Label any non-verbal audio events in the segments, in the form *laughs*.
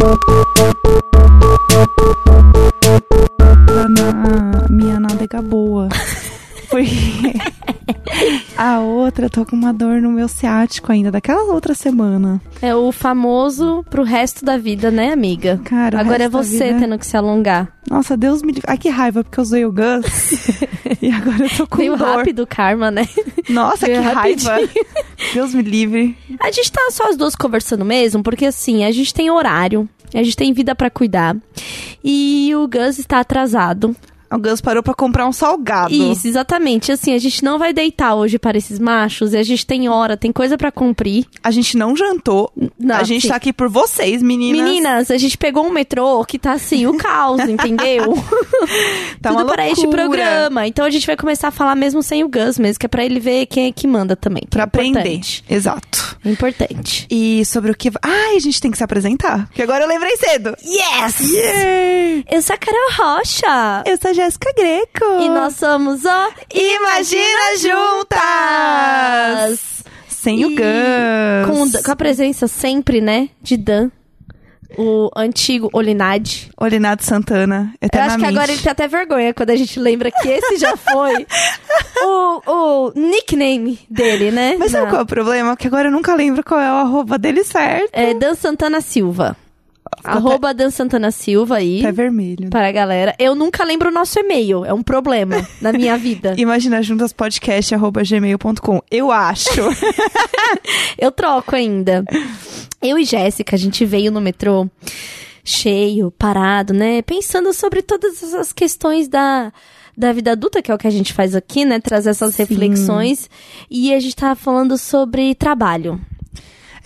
Na a outra, eu tô com uma dor no meu ciático ainda, daquela outra semana. É o famoso pro resto da vida, né, amiga? Cara, Agora é você vida- tendo que se alongar. Nossa, Deus me livre. Ai, que raiva, porque eu usei o Gus. *laughs* e agora eu tô com Meio dor. rápido o karma, né? Nossa, que Veio raiva. rapidinho. *laughs* Deus me livre. A gente tá só as duas conversando mesmo, porque assim, a gente tem horário, a gente tem vida pra cuidar. E o Gus está atrasado. O Gus parou pra comprar um salgado. Isso, exatamente. Assim, a gente não vai deitar hoje para esses machos, e a gente tem hora, tem coisa pra cumprir. A gente não jantou. Não, a gente sim. tá aqui por vocês, meninas. Meninas, a gente pegou um metrô que tá assim, o caos, *laughs* entendeu? Tá Tudo para este programa. Então a gente vai começar a falar mesmo sem o Gus mesmo, que é pra ele ver quem é que manda também. que Pra é aprender. Exato. É importante. E sobre o que. Ai, a gente tem que se apresentar. Porque agora eu lembrei cedo. Yes! Yay! Eu sou a Carol Rocha. Eu sou a Jéssica Greco. E nós somos o Imagina Juntas! Sem o E. Com, o Dan- com a presença sempre, né, de Dan. O antigo Olinade. Olinado Santana. Eu acho que agora ele tem até vergonha quando a gente lembra que esse já foi *laughs* o, o nickname dele, né? Mas sabe Na- qual é o problema? Que agora eu nunca lembro qual é o arroba dele certo. É Dan Santana Silva. Arroba Dan Santana Silva aí. Pé vermelho. Para a galera. Eu nunca lembro o nosso e-mail. É um problema *laughs* na minha vida. Imagina juntas podcast arroba gmail.com. Eu acho. *laughs* Eu troco ainda. Eu e Jéssica, a gente veio no metrô cheio, parado, né? Pensando sobre todas essas questões da, da vida adulta, que é o que a gente faz aqui, né? Trazer essas Sim. reflexões. E a gente tava falando sobre trabalho.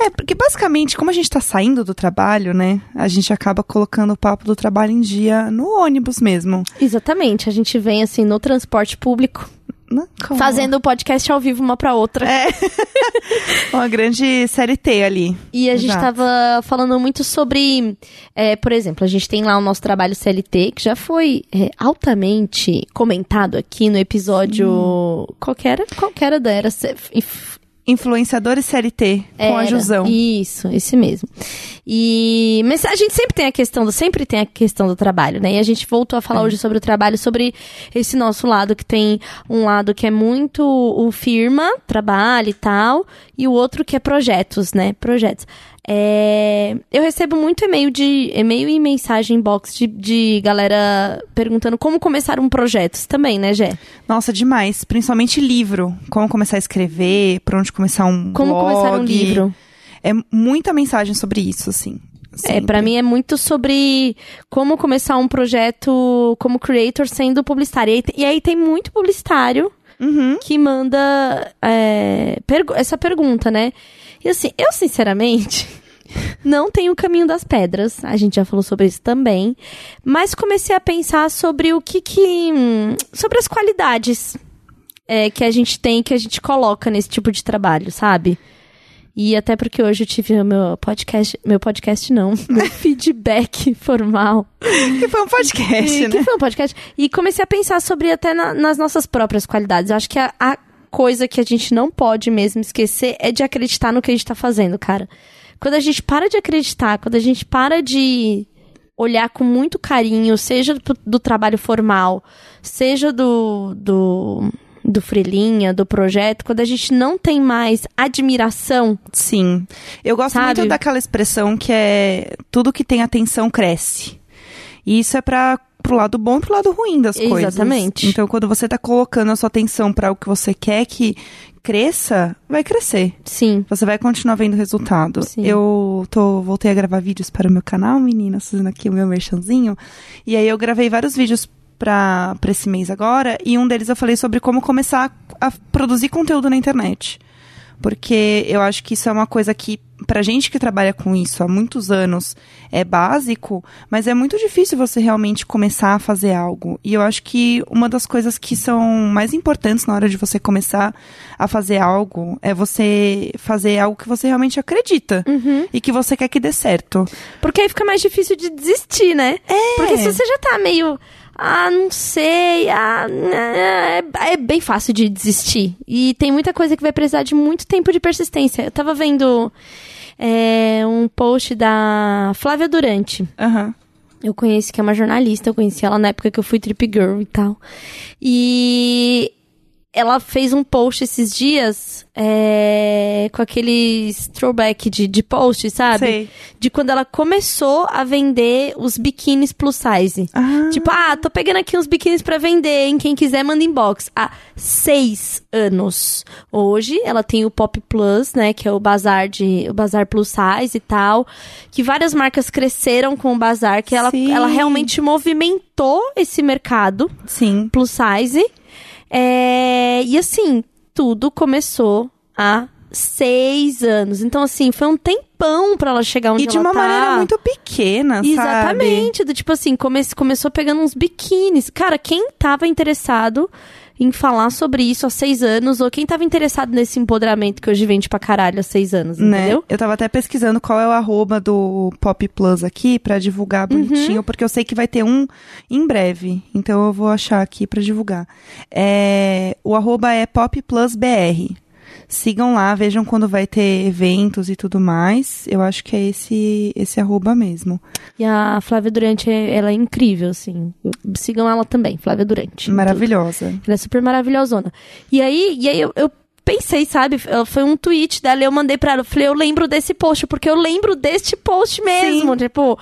É, porque basicamente, como a gente tá saindo do trabalho, né? A gente acaba colocando o papo do trabalho em dia no ônibus mesmo. Exatamente. A gente vem assim no transporte público, Né? Com fazendo o podcast ao vivo uma pra outra. É. *laughs* Uma grande série T ali. E a gente Exato. tava falando muito sobre, é, por exemplo, a gente tem lá o nosso trabalho CLT, que já foi é, altamente comentado aqui no episódio. Qual que era? Qual que era da era? Influenciadores série T, com a era. Jusão. Isso, esse mesmo. E mas a gente sempre tem a questão do sempre tem a questão do trabalho, né? E a gente voltou a falar hoje sobre o trabalho, sobre esse nosso lado que tem um lado que é muito o firma, trabalho e tal, e o outro que é projetos, né? Projetos. É, eu recebo muito e-mail de e-mail e mensagem box de, de galera perguntando como começar um projeto também, né, Gé? Nossa, demais. Principalmente livro. Como começar a escrever, por onde começar um Como blog. começar um livro? É muita mensagem sobre isso, assim. É, para mim é muito sobre como começar um projeto como creator sendo publicitário. E aí, e aí tem muito publicitário Uhum. que manda é, pergu- essa pergunta, né? E assim, eu sinceramente *laughs* não tenho o caminho das pedras. A gente já falou sobre isso também. Mas comecei a pensar sobre o que que. hum, sobre as qualidades é, que a gente tem, que a gente coloca nesse tipo de trabalho, sabe? E até porque hoje eu tive o meu podcast. Meu podcast não, *laughs* meu feedback formal. Que foi um podcast, E- né? Que foi um podcast. E comecei a pensar sobre até na- nas nossas próprias qualidades. Eu acho que a, a coisa que a gente não pode mesmo esquecer é de acreditar no que a gente tá fazendo, cara. Quando a gente para de acreditar, quando a gente para de olhar com muito carinho, seja do, do trabalho formal, seja do, do, do freelinha, do projeto, quando a gente não tem mais admiração, Sim. Eu gosto Sabe? muito daquela expressão que é tudo que tem atenção cresce. E isso é para pro lado bom e pro lado ruim das coisas. Exatamente. Então, quando você tá colocando a sua atenção para o que você quer que cresça, vai crescer. sim. Você vai continuar vendo resultado. Sim. Eu tô, voltei a gravar vídeos para o meu canal, meninas, fazendo aqui o meu merchanzinho. E aí eu gravei vários vídeos pra esse mês agora. E um deles eu falei sobre como começar a produzir conteúdo na internet. Porque eu acho que isso é uma coisa que, pra gente que trabalha com isso há muitos anos, é básico, mas é muito difícil você realmente começar a fazer algo. E eu acho que uma das coisas que são mais importantes na hora de você começar a fazer algo é você fazer algo que você realmente acredita Uhum. e que você quer que dê certo. Porque aí fica mais difícil de desistir, né? É. Porque se você já tá meio. Ah, não sei. Ah, é, é bem fácil de desistir. E tem muita coisa que vai precisar de muito tempo de persistência. Eu tava vendo é um post da Flávia Durante. Aham. Eu conheço que é uma jornalista, eu conheci ela na época que eu fui Trip Girl e tal. E ela fez um post esses dias é, com aqueles throwback de, de post, sabe? Sei. De quando ela começou a vender os biquínis plus size. Ah. Tipo, ah, tô pegando aqui uns biquínis pra vender, hein? Quem quiser, manda inbox. Há seis anos. Hoje, ela tem o Pop Plus, né? Que é o bazar de... O bazar plus size e tal. Que várias marcas cresceram com o bazar. Que ela, Sim. ela realmente movimentou esse mercado Sim. plus size. É, e assim, tudo começou há seis anos. Então, assim, foi um tempão pra ela chegar onde E de ela uma tá. maneira muito pequena, sabe? Exatamente. Do tipo assim, come começou pegando uns biquínis. Cara, quem tava interessado em falar sobre isso há seis anos, ou quem tava interessado nesse empoderamento que hoje vende pra caralho há seis anos, Né? entendeu? Eu tava até pesquisando qual é o arroba do Pop Plus aqui pra divulgar bonitinho, Uhum. porque eu sei que vai ter um em breve. Então eu vou achar aqui pra divulgar. É, o arroba é Pop Plus BR. Sigam lá, vejam quando vai ter eventos e tudo mais. Eu acho que é esse esse arroba mesmo. E a Flávia Durante, ela é incrível, assim. Sigam ela também, Flávia Durante. Maravilhosa. Ela é super maravilhosona. E aí, e aí eu, eu pensei, sabe? Foi um tweet dela eu mandei pra ela. Eu falei, eu lembro desse post, porque eu lembro deste post mesmo. Tipo,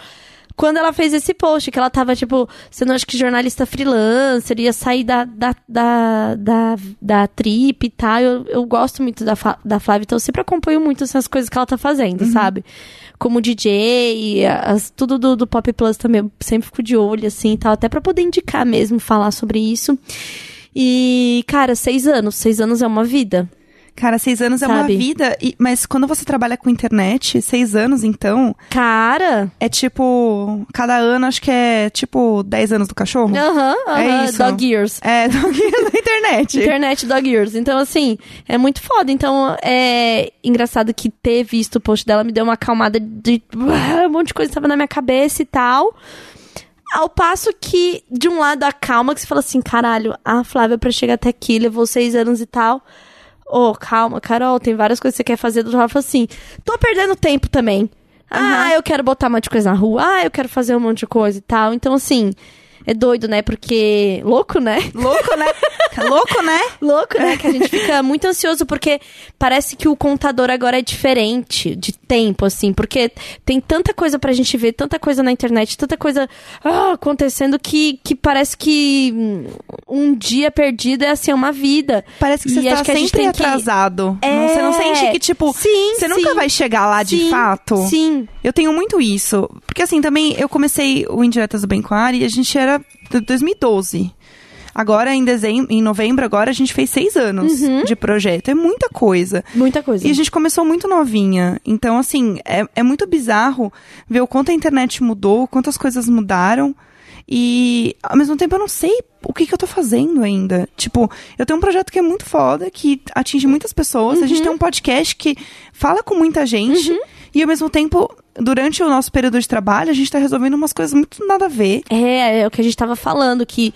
quando ela fez esse post, que ela tava, tipo, sendo acho que jornalista freelancer, ia sair da, da, da, da, da trip e tal. Eu, eu gosto muito da, da Flávia, então eu sempre acompanho muito essas coisas que ela tá fazendo, sabe? Como DJ, as- tudo do, do Pop Plus também, eu sempre fico de olho, assim, e tal, até pra poder indicar mesmo, falar sobre isso. E, cara, seis anos. Seis anos é uma vida. Cara, seis anos é uma Sabe? vida, e- mas quando você trabalha com internet, seis anos, então, Cara! é tipo. Cada ano acho que é tipo 10 anos do cachorro. Aham, É isso. Dog years. É, *laughs* do da internet. Internet Dog Years. Então, assim, é muito foda. Então, é engraçado que ter visto o post dela me deu uma acalmada de um monte de coisa que tava na minha cabeça e tal. Ao passo que, de um lado, a calma, que você fala assim, caralho, a Flávia pra chegar até aqui levou seis anos e tal. Ô, calma, Carol, tem várias coisas que você quer fazer. Do fala assim, tô perdendo tempo também. Ah, eu quero botar um monte de coisa na rua. Ah, eu quero fazer um monte de coisa e tal. Então, assim, é doido, né? Porque. Louco, né? Louco, né? *laughs* Louco, né? Louco, né? Que a gente *laughs* fica muito ansioso porque parece que o contador agora é diferente de tempo, assim. Porque tem tanta coisa pra gente ver, tanta coisa na internet, tanta coisa ah, acontecendo que, que parece que um dia perdido é assim, uma vida. Parece que você E está que sempre tem que- atrasado. É. Você não sente que, tipo, Sim, você sim. nunca vai chegar lá de Sim, fato? Sim. Eu tenho muito isso. Porque assim, também eu comecei o Indiretas do Bem com a Ari e a gente era de 2012. Agora, em dezembro, em novembro, agora a gente fez seis anos Uhum. de projeto. É muita coisa. Muita coisa. E a gente começou muito novinha. Então, assim, é, é muito bizarro ver o quanto a internet mudou, quantas coisas mudaram. E, ao mesmo tempo, eu não sei o que, que eu tô fazendo ainda. Tipo, eu tenho um projeto que é muito foda, que atinge muitas pessoas. A gente tem um podcast que fala com muita gente. E, ao mesmo tempo, durante o nosso período de trabalho, a gente tá resolvendo umas coisas muito nada a ver. É, é o que a gente tava falando, que,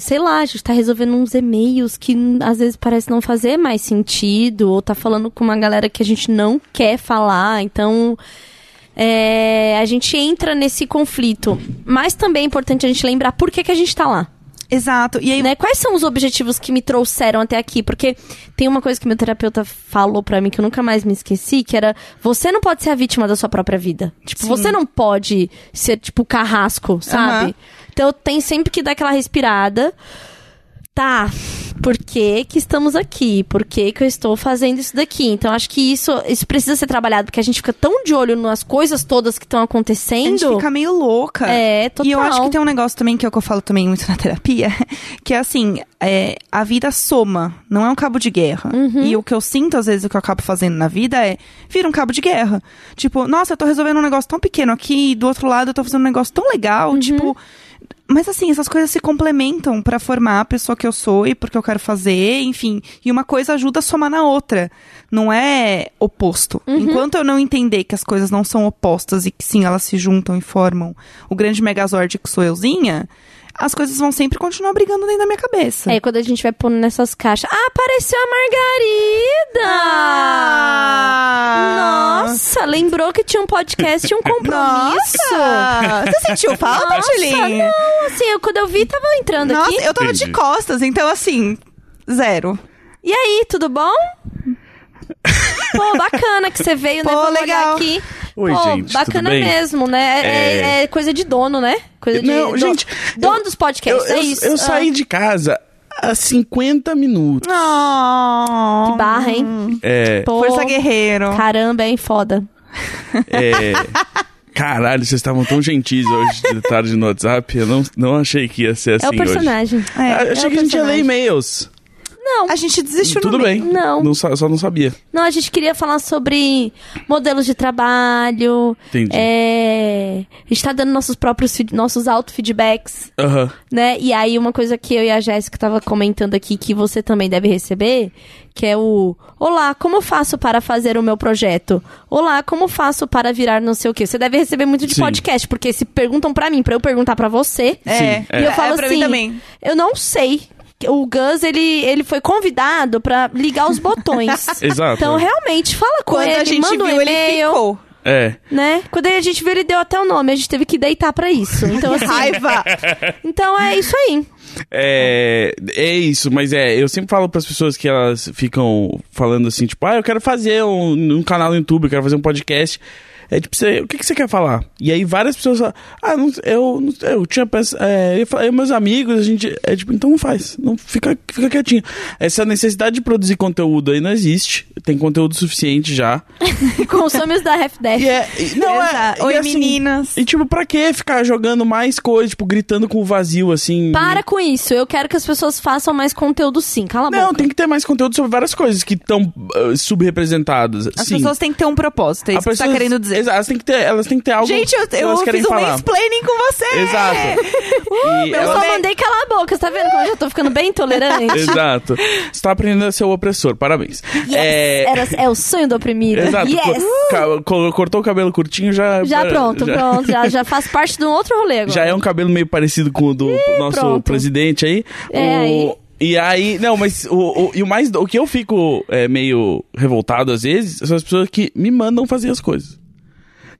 sei lá, a gente tá resolvendo uns e-mails que hum, às vezes parece não fazer mais sentido, ou tá falando com uma galera que a gente não quer falar, então. é, a gente entra nesse conflito. Mas também é importante a gente lembrar por que, que a gente tá lá. Exato. E aí, Né? Quais são os objetivos que me trouxeram até aqui? Porque tem uma coisa que meu terapeuta falou pra mim que eu nunca mais me esqueci, que era você não pode ser a vítima da sua própria vida. Tipo, Sim. você não pode ser tipo carrasco, sabe? Aham. Então tem sempre que dar aquela respirada. Tá, por que que estamos aqui? Por que que eu estou fazendo isso daqui? Então acho que isso, isso precisa ser trabalhado, porque a gente fica tão de olho nas coisas todas que estão a acontecendo. gente fica meio louca. É, total. E eu acho que tem um negócio também que é o que eu falo também muito na terapia, *laughs* que é assim, é, a vida soma, não é um cabo de guerra. Uhum. E o que eu sinto, às vezes, o que eu acabo fazendo na vida é, vira um cabo de guerra. Tipo, nossa, eu tô resolvendo um negócio tão pequeno aqui, e do outro lado eu tô fazendo um negócio tão legal, Uhum. tipo... Mas assim, essas coisas se complementam pra formar a pessoa que eu sou e porque eu quero fazer, enfim. E uma coisa ajuda a somar na outra. Não é oposto. Uhum. Enquanto eu não entender que as coisas não são opostas e que sim, elas se juntam e formam o grande megazord que sou euzinha, as coisas vão sempre continuar brigando dentro da minha cabeça. É, quando a gente vai pondo nessas caixas. Ah, apareceu a Margarida! Ah! Nossa, lembrou que tinha um podcast e um *laughs* compromisso. Nossa! Você sentiu *laughs* falta, Nossa, Tilin? não, assim, eu, quando eu vi, tava entrando Nossa, aqui. eu tava de Entendi. costas, então assim, zero. E aí, tudo bom? *laughs* Pô, bacana que você veio, né? Pô, Vamos olhar legal. aqui. Oi, Pô, gente, bacana tudo bem? mesmo, né? É, É. é coisa de dono, né? Coisa de Não, do- gente, dono eu- dos podcasts, eu, é eu- isso. eu Ah, saí de casa há 50 minutos. Oh, Que barra, hein? É, Pô, Força guerreiro. Caramba, hein? Foda. é, caralho, vocês estavam tão gentis hoje de tarde no WhatsApp. Eu não, não achei que ia ser assim é o hoje. personagem. É, Ah, eu achei é o que a gente ia ler personagem. e-mails. Não, A gente desistiu Tudo no bem. meio. Não. sa- só não sabia. não, a gente queria falar sobre modelos de trabalho. Entendi. É, a gente tá dando nossos próprios nossos auto-feedbacks. Aham. né? E aí uma coisa que eu e a Jéssica tava comentando aqui que você também deve receber, que é o Olá, como faço para fazer o meu projeto? Olá, como faço para virar não sei o quê? Você deve receber muito de Sim. podcast, porque se perguntam pra mim, pra eu perguntar pra você, É, Sim, é. e eu falo é assim, mim também. eu não sei. O Gus, ele, ele foi convidado pra ligar os botões. *laughs* Exato. Então, realmente, fala com Quando ele, a gente manda um viu, ele e-mail, ficou. É. né? Quando a gente viu, ele deu até o nome, a gente teve que deitar pra isso. Então, assim, Raiva! *laughs* então é isso aí. É, é isso, mas é, eu sempre falo pras pessoas que elas ficam falando assim, tipo, ah, eu quero fazer um, um canal no YouTube, eu quero fazer um podcast. É tipo, você, o que, que você quer falar? E aí várias pessoas falam, ah, não, eu, não- eu tinha pensado, é, eu, falei, meus amigos, a gente, é tipo, então não faz, não fica, fica quietinho. Essa necessidade de produzir conteúdo aí não existe, tem conteúdo suficiente já. *laughs* Consome os da Half Death. E é, não é, Exato. e Oi, assim, meninas. E tipo, pra que ficar jogando mais coisa, tipo, gritando com o vazio, assim? Para com isso. Eu quero que as pessoas façam mais conteúdo sim. Cala a Não, boca. tem que ter mais conteúdo sobre várias coisas que estão subrepresentadas. As Sim. pessoas têm que ter um propósito, é A isso que você tá pessoa- querendo dizer. Elas têm que ter, elas têm que ter algo Gente, eu, que eu fiz querem um falar. mansplaining com você! Exato. *laughs* E Eu elas- só mandei calar a boca. Você tá vendo como eu já tô ficando bem intolerante? *laughs* Exato. Você tá aprendendo a ser o opressor, parabéns. Yes. É, Era, é o sonho do oprimido. Exato. Yes. Co- cortou o cabelo curtinho, já. Já pronto, já, pronto. Já, já faz parte de um outro rolê agora. Já é um cabelo meio parecido com o do nosso pronto. presidente aí. É, O- aí. E aí, não, mas o, o- e o mais, o que eu fico é, meio revoltado às vezes são as pessoas que me mandam fazer as coisas.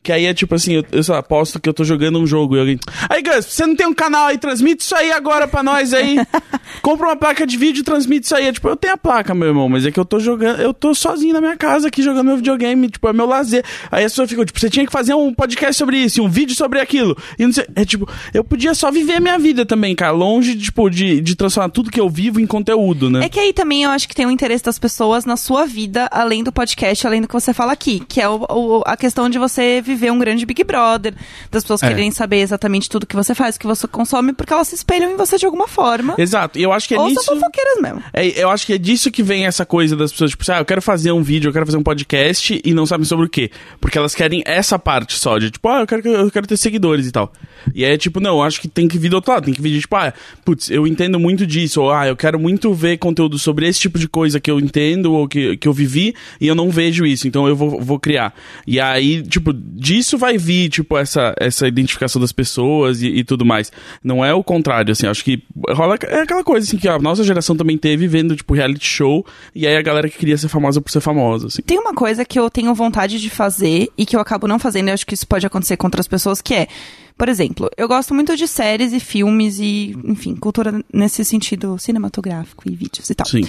Que aí é tipo assim, eu, eu sei lá, posto que eu tô jogando um jogo e alguém. Aí, Gus, você não tem um canal aí, transmite isso aí agora pra nós aí. *laughs* Compra uma placa de vídeo e transmite isso aí. É, tipo, eu tenho a placa, meu irmão, mas é que eu tô jogando, eu tô sozinho na minha casa aqui jogando meu videogame, tipo, é meu lazer. Aí as pessoas ficam, tipo, você tinha que fazer um podcast sobre isso, um vídeo sobre aquilo. E não sei, é tipo, eu podia só viver a minha vida também, cara, longe, tipo, de, de transformar tudo que eu vivo em conteúdo, né? É que aí também eu acho que tem o interesse das pessoas na sua vida, além do podcast, além do que você fala aqui, que é o- o- a questão de você viver um grande Big Brother, das pessoas É. quererem saber exatamente tudo que você faz, o que você consome, porque elas se espelham em você de alguma forma. Exato, e eu acho que é ou nisso... são fofoqueiras mesmo. É, eu acho que é disso que vem essa coisa das pessoas, tipo, ah, eu quero fazer um vídeo, eu quero fazer um podcast e não sabem sobre o quê. Porque elas querem essa parte só, de tipo, ah, eu quero, que- eu quero ter seguidores e tal. E aí é tipo, não, acho que tem que vir do outro lado, tem que vir de tipo, ah, putz, eu entendo muito disso, ou ah, eu quero muito ver conteúdo sobre esse tipo de coisa que eu entendo ou que, que eu vivi e eu não vejo isso, então eu vou, vou criar. E aí, tipo, disso vai vir, tipo, essa, essa identificação das pessoas e, e tudo mais. Não é o contrário, assim, acho que rola é aquela coisa, assim, que a nossa geração também teve vendo, tipo, reality show, e aí a galera que queria ser famosa por ser famosa, assim. Tem uma coisa que eu tenho vontade de fazer e que eu acabo não fazendo, eu acho que isso pode acontecer com outras pessoas, que é, por exemplo, eu gosto muito de séries e filmes e, enfim, cultura nesse sentido cinematográfico e vídeos e tal. Sim.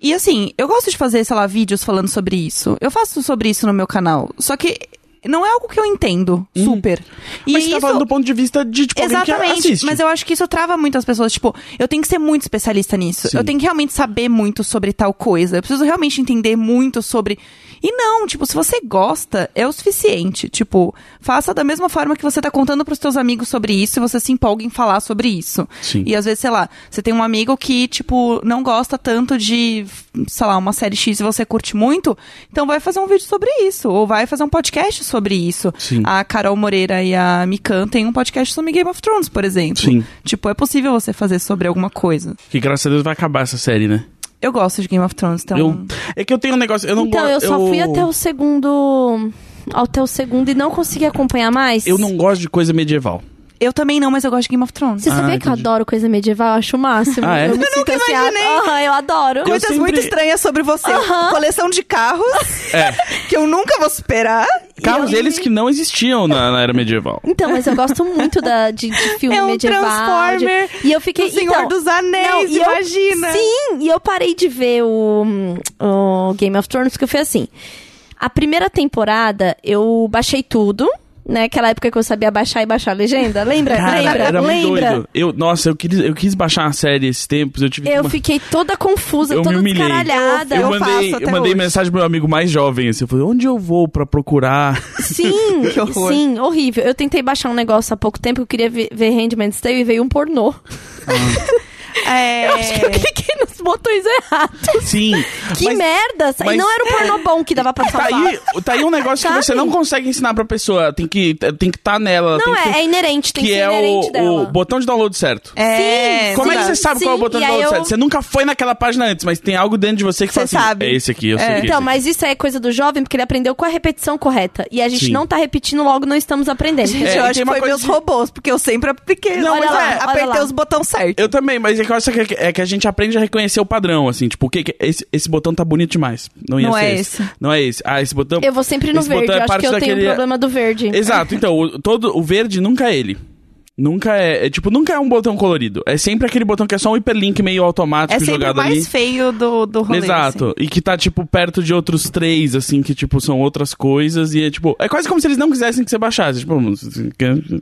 E assim, eu gosto de fazer, sei lá, vídeos falando sobre isso. Eu faço sobre isso no meu canal. Só que não é algo que eu entendo super. E Uhum. Mas você tá isso... falando do ponto de vista de, tipo, Exatamente, mas eu acho que isso trava muito as pessoas. Tipo, eu tenho que ser muito especialista nisso. Sim. Eu tenho que realmente saber muito sobre tal coisa. Eu preciso realmente entender muito sobre. E não, tipo, se você gosta, é o suficiente. Tipo, faça da mesma forma que você tá contando pros teus amigos sobre isso e você se empolga em falar sobre isso. Sim. E às vezes, sei lá, você tem um amigo que, tipo, não gosta tanto de, sei lá, uma série X e você curte muito, então vai fazer um vídeo sobre isso. Ou vai fazer um podcast sobre isso. Sim. A Carol Moreira e a Mikan têm um podcast sobre Game of Thrones, por exemplo. Sim. Tipo, é possível você fazer sobre alguma coisa. Que graças a Deus vai acabar essa série, né? Eu gosto de Game of Thrones, então. Eu, é que eu tenho um negócio, eu não Então, gosto... eu só fui até o segundo. Até o segundo e não consegui acompanhar mais. Eu não gosto de coisa medieval. Eu também não, mas eu gosto de Game of Thrones. Você sabia Ah, que eu entendi. adoro coisa medieval? Eu acho o máximo. Ah, é? Eu me Eu sinto assim, ah, imaginei. aham, eu adoro. Eu Coisas sempre- muito estranhas sobre você. Coleção de carros, É. *laughs* que eu nunca vou superar. Carros eu- eles que não existiam na, na era medieval. Então, mas eu gosto muito da, de, de *laughs* filme É um medieval. Transformer de- E eu fiquei. O Senhor então, dos Anéis, não, e eu- imagina. sim, e eu parei de ver o, o Game of Thrones porque foi assim. A primeira temporada eu baixei tudo. Né, aquela época que eu sabia baixar e baixar a legenda. Lembra? Cara, lembra? era muito lembra? doido. Eu, nossa, eu quis, eu quis baixar a série esses tempos, eu tive Eu uma... fiquei toda confusa, Eu me toda descaralhada. Eu, Eu mandei, eu mandei hoje. mensagem pro meu amigo mais jovem, assim, eu falei, onde eu vou pra procurar? Sim, *laughs* sim, horrível. Eu tentei baixar um negócio há pouco tempo, eu queria ver, Handmaid's Tale e veio um pornô. *laughs* É... Eu acho que eu cliquei nos botões errados. Sim. Que mas merda! E mas- não era um pornô bom que dava pra Tá salvar. aí, tá aí um negócio que você não consegue ensinar pra pessoa. Tem que tem que estar nela. Não tem que é, é inerente, tem que, que ser é inerente o, dela. o botão de download certo. É, Como é que sim, você sabe qual é o sim, botão e de download eu- certo? Você nunca foi naquela página antes, mas tem algo dentro de você que fala Você assim, sabe. é esse aqui, eu sei É. que é Então, mas isso é coisa do jovem, porque ele aprendeu com a repetição correta. E a gente Sim. não tá repetindo, logo não estamos aprendendo. Gente, É, eu e acho que foi meus de- robôs, porque eu sempre apliquei. Não, mas lá, é, apertei os botões certos. Eu também, mas é que eu acho que é, é que a gente aprende a reconhecer o padrão, assim, tipo, o que, que esse, esse botão tá bonito demais. Não ia Não é esse. esse. Não é esse. Ah, esse botão. Eu vou sempre no esse verde, é acho que eu tenho daquele- um problema do verde. Exato, então, o, todo, o verde nunca é ele. Nunca é, é, Tipo, nunca é um botão colorido. É sempre aquele botão que é só um hiperlink meio automático É sempre o jogado mais ali. feio do, do rolê. Exato. assim. E que tá, tipo, perto de outros três, assim, que, tipo, são outras coisas. E é, tipo, é quase como se eles não quisessem que você baixasse. Tipo,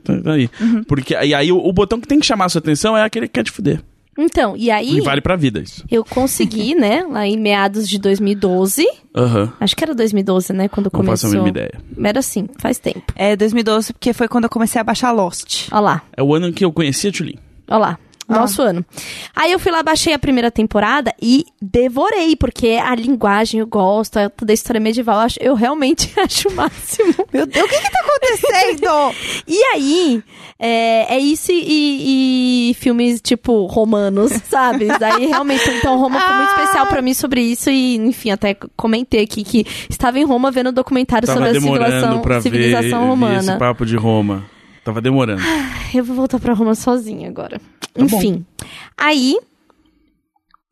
tá aí. Uhum. Porque, e aí, o, o botão que tem que chamar a sua atenção é aquele que quer te fuder. Então, e aí E vale pra vida isso. eu consegui, *laughs* né, lá em meados de 2012. Aham. Acho que era 2012, né, quando Não faço começou. a mínima ideia. Era assim, faz tempo. É 2012, porque foi quando eu comecei a baixar Lost. Ó lá. É o ano em que eu conheci a Tulin. Ó lá. Ah. Nosso ano. Aí eu fui lá, baixei a primeira temporada e devorei, porque a linguagem eu gosto, a- toda a história medieval, eu, acho, eu realmente *laughs* acho o máximo. Meu Deus, o que que tá acontecendo? *laughs* E aí, é, é isso e, e filmes, tipo, romanos, sabe? Daí, realmente, então, Roma foi muito *laughs* Ah. especial pra mim sobre isso e, enfim, até comentei aqui que estava em Roma vendo um documentário Tava sobre a civilização, pra civilização ver romana. esse papo de Roma. Tava demorando. Eu vou voltar pra Roma sozinha agora. Tá bom. Enfim. Aí.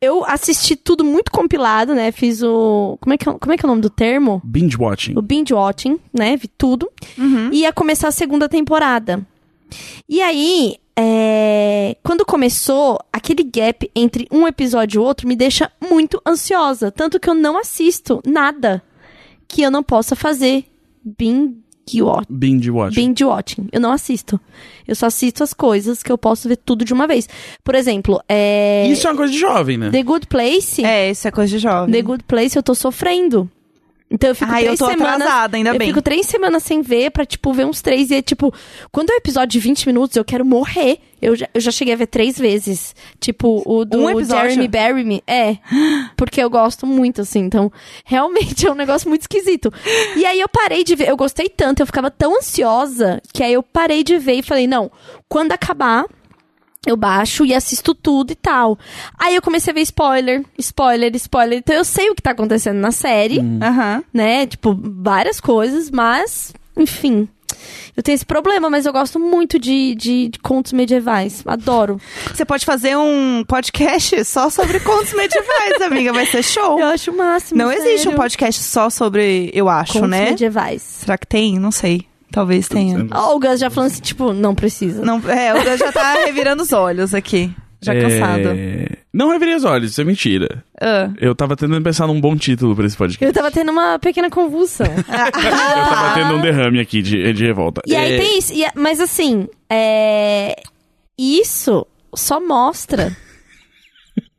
Eu assisti tudo muito compilado, né? Fiz o. Como é que é, como é, que é o nome do termo? Binge watching. O binge watching, né? Vi tudo. Uhum. E ia começar a segunda temporada. E aí, é, quando começou, aquele gap entre um episódio e outro me deixa muito ansiosa. Tanto que eu não assisto nada que eu não possa fazer binge watching. Binge watching. Binge watching. Eu não assisto. Eu só assisto as coisas que eu posso ver tudo de uma vez. Por exemplo, é... Isso é uma coisa de jovem, né? The Good Place. É, isso é coisa de jovem. The Good Place eu tô sofrendo. Então eu fico Ai, três eu tô semanas. atrasada, ainda eu bem. fico três semanas sem ver pra, tipo, ver uns três. E é tipo, quando é um episódio de 20 minutos, eu quero morrer. Eu já, eu já cheguei a ver três vezes. Tipo, o do Um? Jeremy Barry. É. Porque eu gosto muito, assim. Então, realmente é um negócio muito esquisito. E aí eu parei de ver. Eu gostei tanto, eu ficava tão ansiosa, que aí eu parei de ver e falei, não, quando acabar. Eu baixo e assisto tudo e tal. Aí eu comecei a ver spoiler, spoiler, spoiler. Então eu sei o que tá acontecendo na série Aham. né? Tipo, várias coisas, mas, enfim. Eu tenho esse problema, mas eu gosto muito de, de, de contos medievais. Adoro. Você pode fazer um podcast só sobre contos *laughs* medievais, amiga. Vai ser show. Eu acho o máximo. Não existe um sério. podcast só sobre, eu acho, contos né? medievais. Será que tem? Não sei. Talvez tenha. Ó, o Gus já falando assim, tipo, não precisa. Não, é, o Dan já tá *laughs* revirando os olhos aqui. Já cansado. É... Não revirei os olhos, isso é mentira. Ah. Eu tava tentando pensar num bom título pra esse podcast. Eu tava tendo uma pequena convulsão. *laughs* Eu tava tendo um derrame aqui de, de revolta. e aí É, tem isso. e- mas assim, é... Isso só mostra.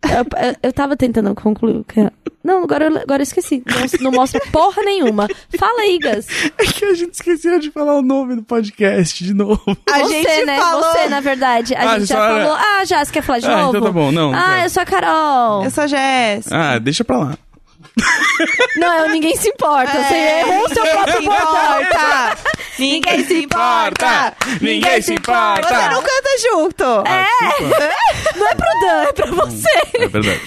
Eu, eu, eu tava tentando concluir. o que- Não, agora, eu- agora eu esqueci. Não, não mostra porra nenhuma. Fala aí, Gus. É que a gente esqueceu de falar o nome do podcast de novo. *laughs* A você, gente né? falou. Você, na verdade. A Ah, gente já falou. Ah, já, você quer falar de Ah, novo? então tá bom, não, Ah, não. eu sou a Carol. Eu sou a Jéssica. Ah, deixa pra lá. Não, eu, ninguém se importa. Você É. errou o seu próprio importa. Ninguém se importa. Ninguém se importa. Você não canta junto. Não é pro Dan, é pra você. É verdade.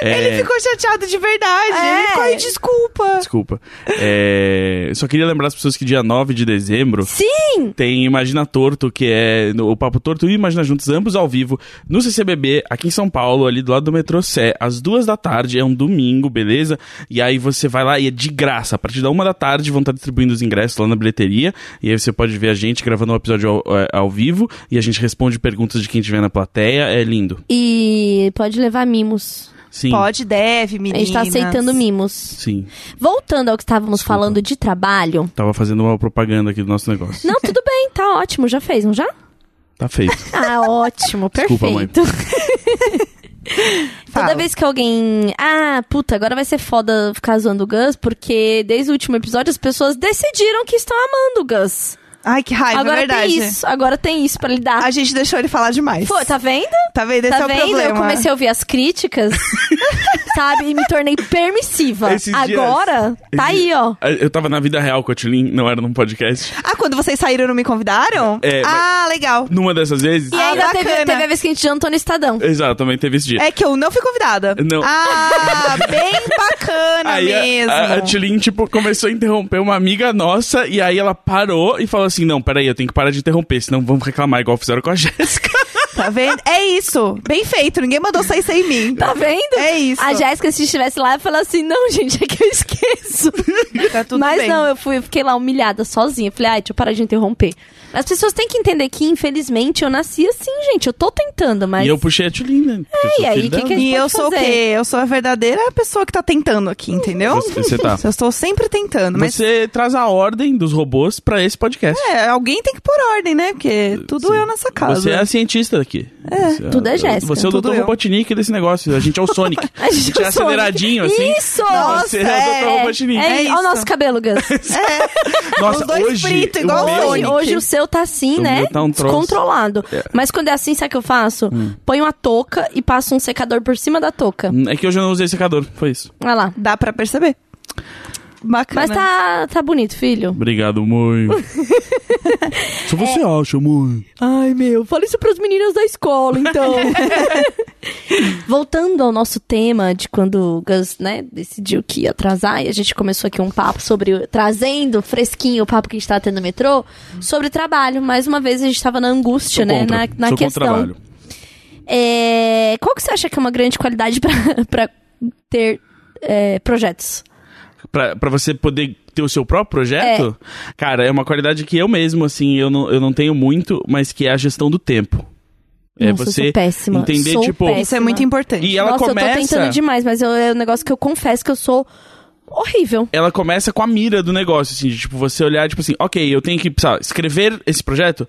É, Ele ficou chateado de verdade. É. Ele ficou, "Ai, desculpa. Desculpa. É, só queria lembrar as pessoas que dia 9 de dezembro Sim! tem Imagina Torto, que é no- o Papo Torto e Imagina Juntos, ambos ao vivo, no CCBB, aqui em São Paulo, ali do lado do metrô Sé, às duas da tarde, é um domingo, beleza? E aí você vai lá e é de graça. A partir da uma da tarde vão estar distribuindo os ingressos lá na bilheteria. E aí você pode ver a gente gravando um episódio ao, é, ao vivo e a gente responde perguntas de quem estiver na plateia. É lindo. E pode levar mimos. Sim. Pode, deve, A meninas. gente tá aceitando mimos. Sim. Voltando ao que estávamos falando de trabalho. Tava fazendo uma propaganda aqui do nosso negócio. Não, tudo bem, tá ótimo. Já fez, não já? Tá feito. *laughs* Ah, ótimo, Desculpa, mãe. perfeito. *laughs* Toda Fala. vez que alguém. Ah, puta, agora vai ser foda ficar zoando o Gus, porque desde o último episódio as pessoas decidiram que estão amando o Gus. Ai, que raiva, agora é verdade. tem isso, agora tem isso pra lidar. A gente deixou ele falar demais. Pô, tá vendo? Tá vendo? Esse tá é o vendo? problema. Eu comecei a ouvir as críticas, *laughs* sabe? E me tornei permissiva. *laughs* Esses dias- Agora, tá esses- aí, ó. Eu tava na vida real com a Tilin, não era num podcast. Ah, quando vocês saíram não me convidaram? É, ah, legal. Numa dessas vezes. E Ah, ainda teve, teve a vez que a gente jantou no Estadão. Exato, também teve esse dia. É que eu não fui convidada. Não. Ah, *laughs* bem bacana Aí a- mesmo. a, a Tilin, tipo, começou a interromper uma amiga nossa, e aí ela parou e falou assim: Não, peraí, eu tenho que parar de interromper, senão vamos reclamar, igual fizeram com a *laughs* Jéssica. Tá vendo? É isso. Bem feito. Ninguém mandou sair sem mim. Tá vendo? É isso. A Jéssica, se estivesse lá, ia falar assim: não, gente, é que eu esqueço. Tá tudo Mas bem. não, eu fui, eu fiquei lá humilhada sozinha. Falei, ai, deixa eu parar de interromper. As pessoas têm que entender que, infelizmente, eu nasci assim, gente. Eu tô tentando, mas. E eu puxei a Tilin, né? sou e aí, que que a gente E eu sou o fazer? quê? Eu sou a verdadeira pessoa que tá tentando aqui, entendeu? Você- você tá. *laughs* Eu estou sempre tentando, mas Você traz a ordem dos robôs pra esse podcast. é, alguém tem que pôr ordem, né? Porque tudo Sim. eu nessa casa. Você é a cientista daqui. É, tudo é Jéssica, Você é o Dr. Robotnik desse negócio. A gente é o Sonic. *laughs* A gente é é o Sonic. aceleradinho, assim. Isso! Você é, o Nossa, Dr. é. Robotnik. É, É Olha o nosso cabelo, Gus. *laughs* Nossa, Os dois hoje, fritos, o igual o Sonic. hoje o seu tá assim, O né? meu tá um troço. Descontrolado. É. Mas quando é assim, sabe o que eu faço? Hum. Põe uma touca e passo um secador por cima da touca. É que hoje eu não usei secador, foi isso. Olha lá. Dá pra perceber. Bacana. Mas tá, tá bonito, filho. Obrigado, mãe. Só *laughs* você É. acha, mãe. Ai, meu, fala isso pras meninas da escola, então. *laughs* Voltando ao nosso tema de quando o Gus, né, decidiu que ia atrasar, e a gente começou aqui um papo sobre, trazendo fresquinho o papo que a gente tava tendo no metrô, sobre trabalho. Mais uma vez a gente tava na angústia, Sou né, contra. na, na Sou questão. trabalho. É, qual que você acha que é uma grande qualidade pra, pra ter é, projetos? Pra, pra você poder ter o seu próprio projeto, É. cara, é uma qualidade que eu mesmo, assim, eu não, eu não tenho muito, mas que é a gestão do tempo. É Nossa, eu você sou péssima. entender, Sou tipo... péssima. Isso é muito importante. E ela Nossa, eu tô começa... tentando demais, mas eu- é um negócio que eu confesso que eu sou horrível. ela começa com a mira do negócio, assim, de, tipo, você olhar, tipo assim, ok, eu tenho que, sabe, escrever esse projeto.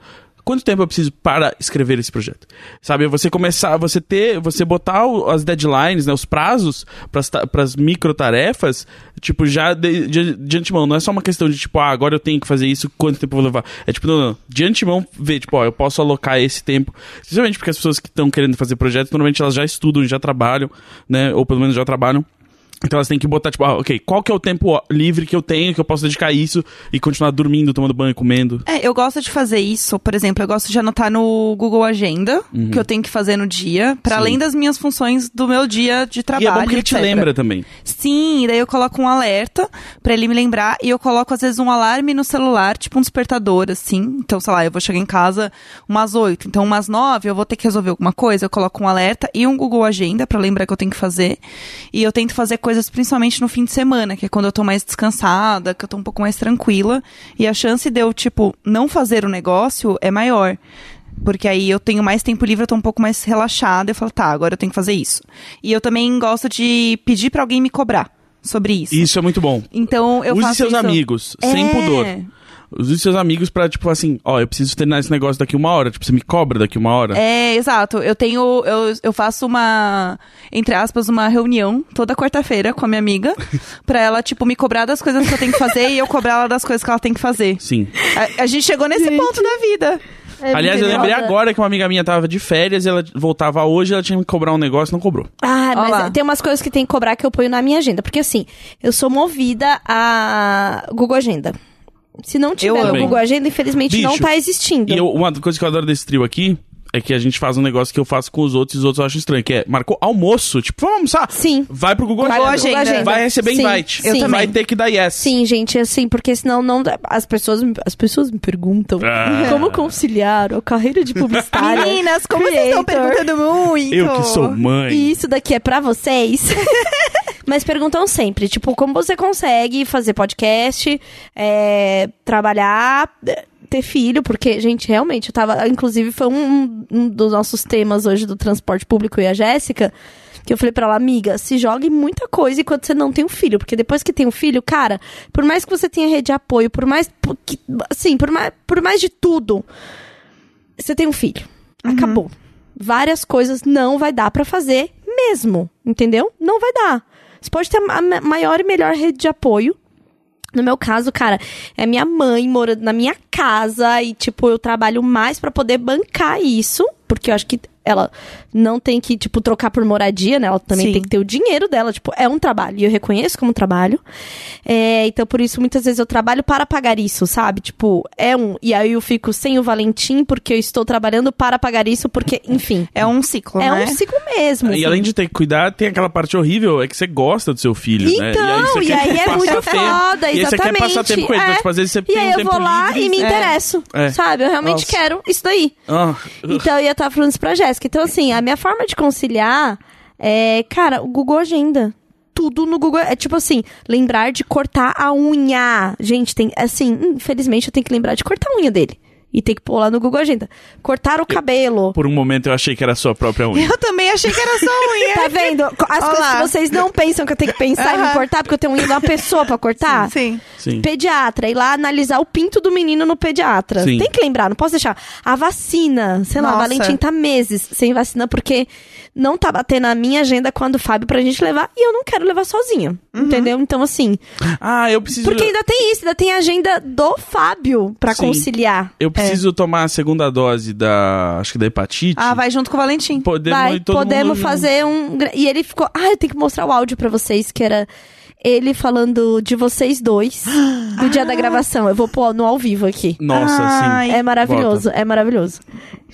Quanto tempo eu preciso para escrever esse projeto? Sabe, você começar, você ter, você botar o- as deadlines, né, os prazos para as micro tarefas, tipo, já de, de, de antemão. Não é só uma questão de, tipo, ah, agora eu tenho que fazer isso, quanto tempo eu vou levar? É tipo, não, não, de antemão, ver, tipo, ó, eu posso alocar esse tempo. Principalmente porque as pessoas que estão querendo fazer projetos, normalmente elas já estudam, já trabalham, né, ou pelo menos já trabalham. Então elas têm que botar, tipo, ah, ok, qual que é o tempo livre que eu tenho, que eu posso dedicar a isso e continuar dormindo, tomando banho, comendo. É, eu gosto de fazer isso, por exemplo, eu gosto de anotar no Google Agenda, que eu tenho que fazer no dia, para Uhum. Além das minhas funções do meu dia de e trabalho. é bom porque ele te lembra também. Sim, e daí eu coloco um alerta pra ele me lembrar e eu coloco às vezes um alarme no celular, tipo um despertador, assim. Então, sei lá, eu vou chegar em casa umas oito, então umas nove eu vou ter que resolver alguma coisa, eu coloco um alerta e um Google Agenda pra lembrar que eu tenho que fazer. E eu tento fazer coisas principalmente no fim de semana, que é quando eu tô mais descansada, que eu tô um pouco mais tranquila. E a chance de eu, tipo, não fazer o negócio é maior. Porque aí eu tenho mais tempo livre, eu tô um pouco mais relaxada. Eu falo, tá, agora eu tenho que fazer isso. E eu também gosto de pedir pra alguém me cobrar sobre isso. Isso é muito bom. Então eu Use faço seus isso... amigos, sem É. pudor. Use seus amigos pra, tipo assim, ó, eu preciso terminar esse negócio daqui uma hora. Tipo, você me cobra daqui uma hora. É, exato. Eu tenho. Eu, eu faço uma. Entre aspas, uma reunião toda quarta-feira com a minha amiga. *laughs* pra ela, tipo, me cobrar das coisas que eu tenho que fazer e eu cobrar ela das coisas que ela tem que fazer. Sim. A, a gente chegou nesse ponto da vida. Aliás, eu lembrei agora que uma amiga minha tava de férias, ela voltava hoje, ela tinha que cobrar um negócio, não cobrou. Ah, Ó lá. mas tem umas coisas que tem que cobrar que eu ponho na minha agenda. Porque assim, eu sou movida a Google Agenda. Se não tiver Eu no. Google Agenda, infelizmente não Bicho, tá existindo. E eu- uma coisa que eu adoro desse trio aqui é que a gente faz um negócio que eu faço com os outros e os outros acham estranho, que é, marcou almoço, tipo, vamos almoçar? Sim. Vai pro Google Vai Agenda. Agenda. Vai receber Sim, invite. eu Vai também. ter que dar yes. Sim, gente, assim, porque senão não. dá- As pessoas, me- as pessoas me perguntam Ah. *laughs* como conciliar a carreira de publicitária. Meninas, como vocês estão perguntando muito? Eu que sou mãe. E isso daqui é pra vocês. *laughs* Mas perguntam sempre, tipo, como você consegue fazer podcast, é, trabalhar, é, ter filho, porque, gente, realmente, eu tava. Inclusive, foi um, um dos nossos temas hoje do transporte público e a Jéssica. Que eu falei pra ela, amiga, se jogue muita coisa enquanto você não tem um filho. Porque depois que tem um filho, cara, por mais que você tenha rede de apoio, por mais. por que- Assim, por mais, por mais de tudo, você tem um filho. Acabou. Várias coisas não vai dar pra fazer mesmo, entendeu? Não vai dar. Você pode ter a ma- maior e melhor rede de apoio. No meu caso, cara, é minha mãe morando na minha casa e, tipo, eu trabalho mais pra poder bancar isso, porque eu acho que ela não tem que, tipo, trocar por moradia, né? Ela também Sim. tem que ter o dinheiro dela, tipo, é um trabalho. E eu reconheço como trabalho. É, então, por isso, muitas vezes eu trabalho para pagar isso, sabe? Tipo, é um. E aí eu fico sem o Valentim, porque eu estou trabalhando para pagar isso, porque, enfim. *laughs* É um ciclo, É né? um ciclo mesmo. E assim. além de ter que cuidar, tem aquela parte horrível, é que você gosta do seu filho, né? Então, você e quer aí é muito tempo- foda, E aí você quer passar exatamente. tempo com ele, É. então, tipo, às vezes você E tem um aí eu tempo vou lá livre. e me É. interesso, É. sabe? Eu realmente Nossa. quero isso daí. Ah, Então eu ia estar falando isso pra Jéssica. Então, assim, a minha forma de conciliar é, cara, o Google Agenda. Tudo no Google. É tipo assim, lembrar de cortar a unha. Gente, tem. Assim, infelizmente eu tenho que lembrar de cortar a unha dele. E tem que pôr lá no Google Agenda. Cortar o cabelo. por um momento eu achei que era a sua própria unha. Eu também achei que era só *laughs* unha. Tá vendo? As coisas Olá. que vocês não pensam que eu tenho que pensar e me Aham. cortar, porque eu tenho unha de uma pessoa pra cortar. Sim. Sim. Pediatra, ir lá analisar o pinto do menino no pediatra. Sim. Tem que lembrar, não posso deixar. A vacina, sei lá, Nossa. a Valentim tá meses sem vacina porque não tá batendo a minha agenda com a do Fábio pra gente levar e eu não quero levar sozinha. Uhum. Entendeu? Então, assim. Ah, eu preciso. Porque ainda tem isso, ainda tem a agenda do Fábio pra Sim. conciliar. Eu preciso tomar a segunda dose da. Acho que da hepatite. Ah, vai junto com o Valentim. Podemos Vai, podemos fazer um. gra- E ele ficou. Ah, eu tenho que mostrar o áudio pra vocês, que era ele falando de vocês dois no dia da *gasps* gravação. Eu vou pôr no ao vivo aqui. Nossa, Ai. sim. É maravilhoso, é maravilhoso.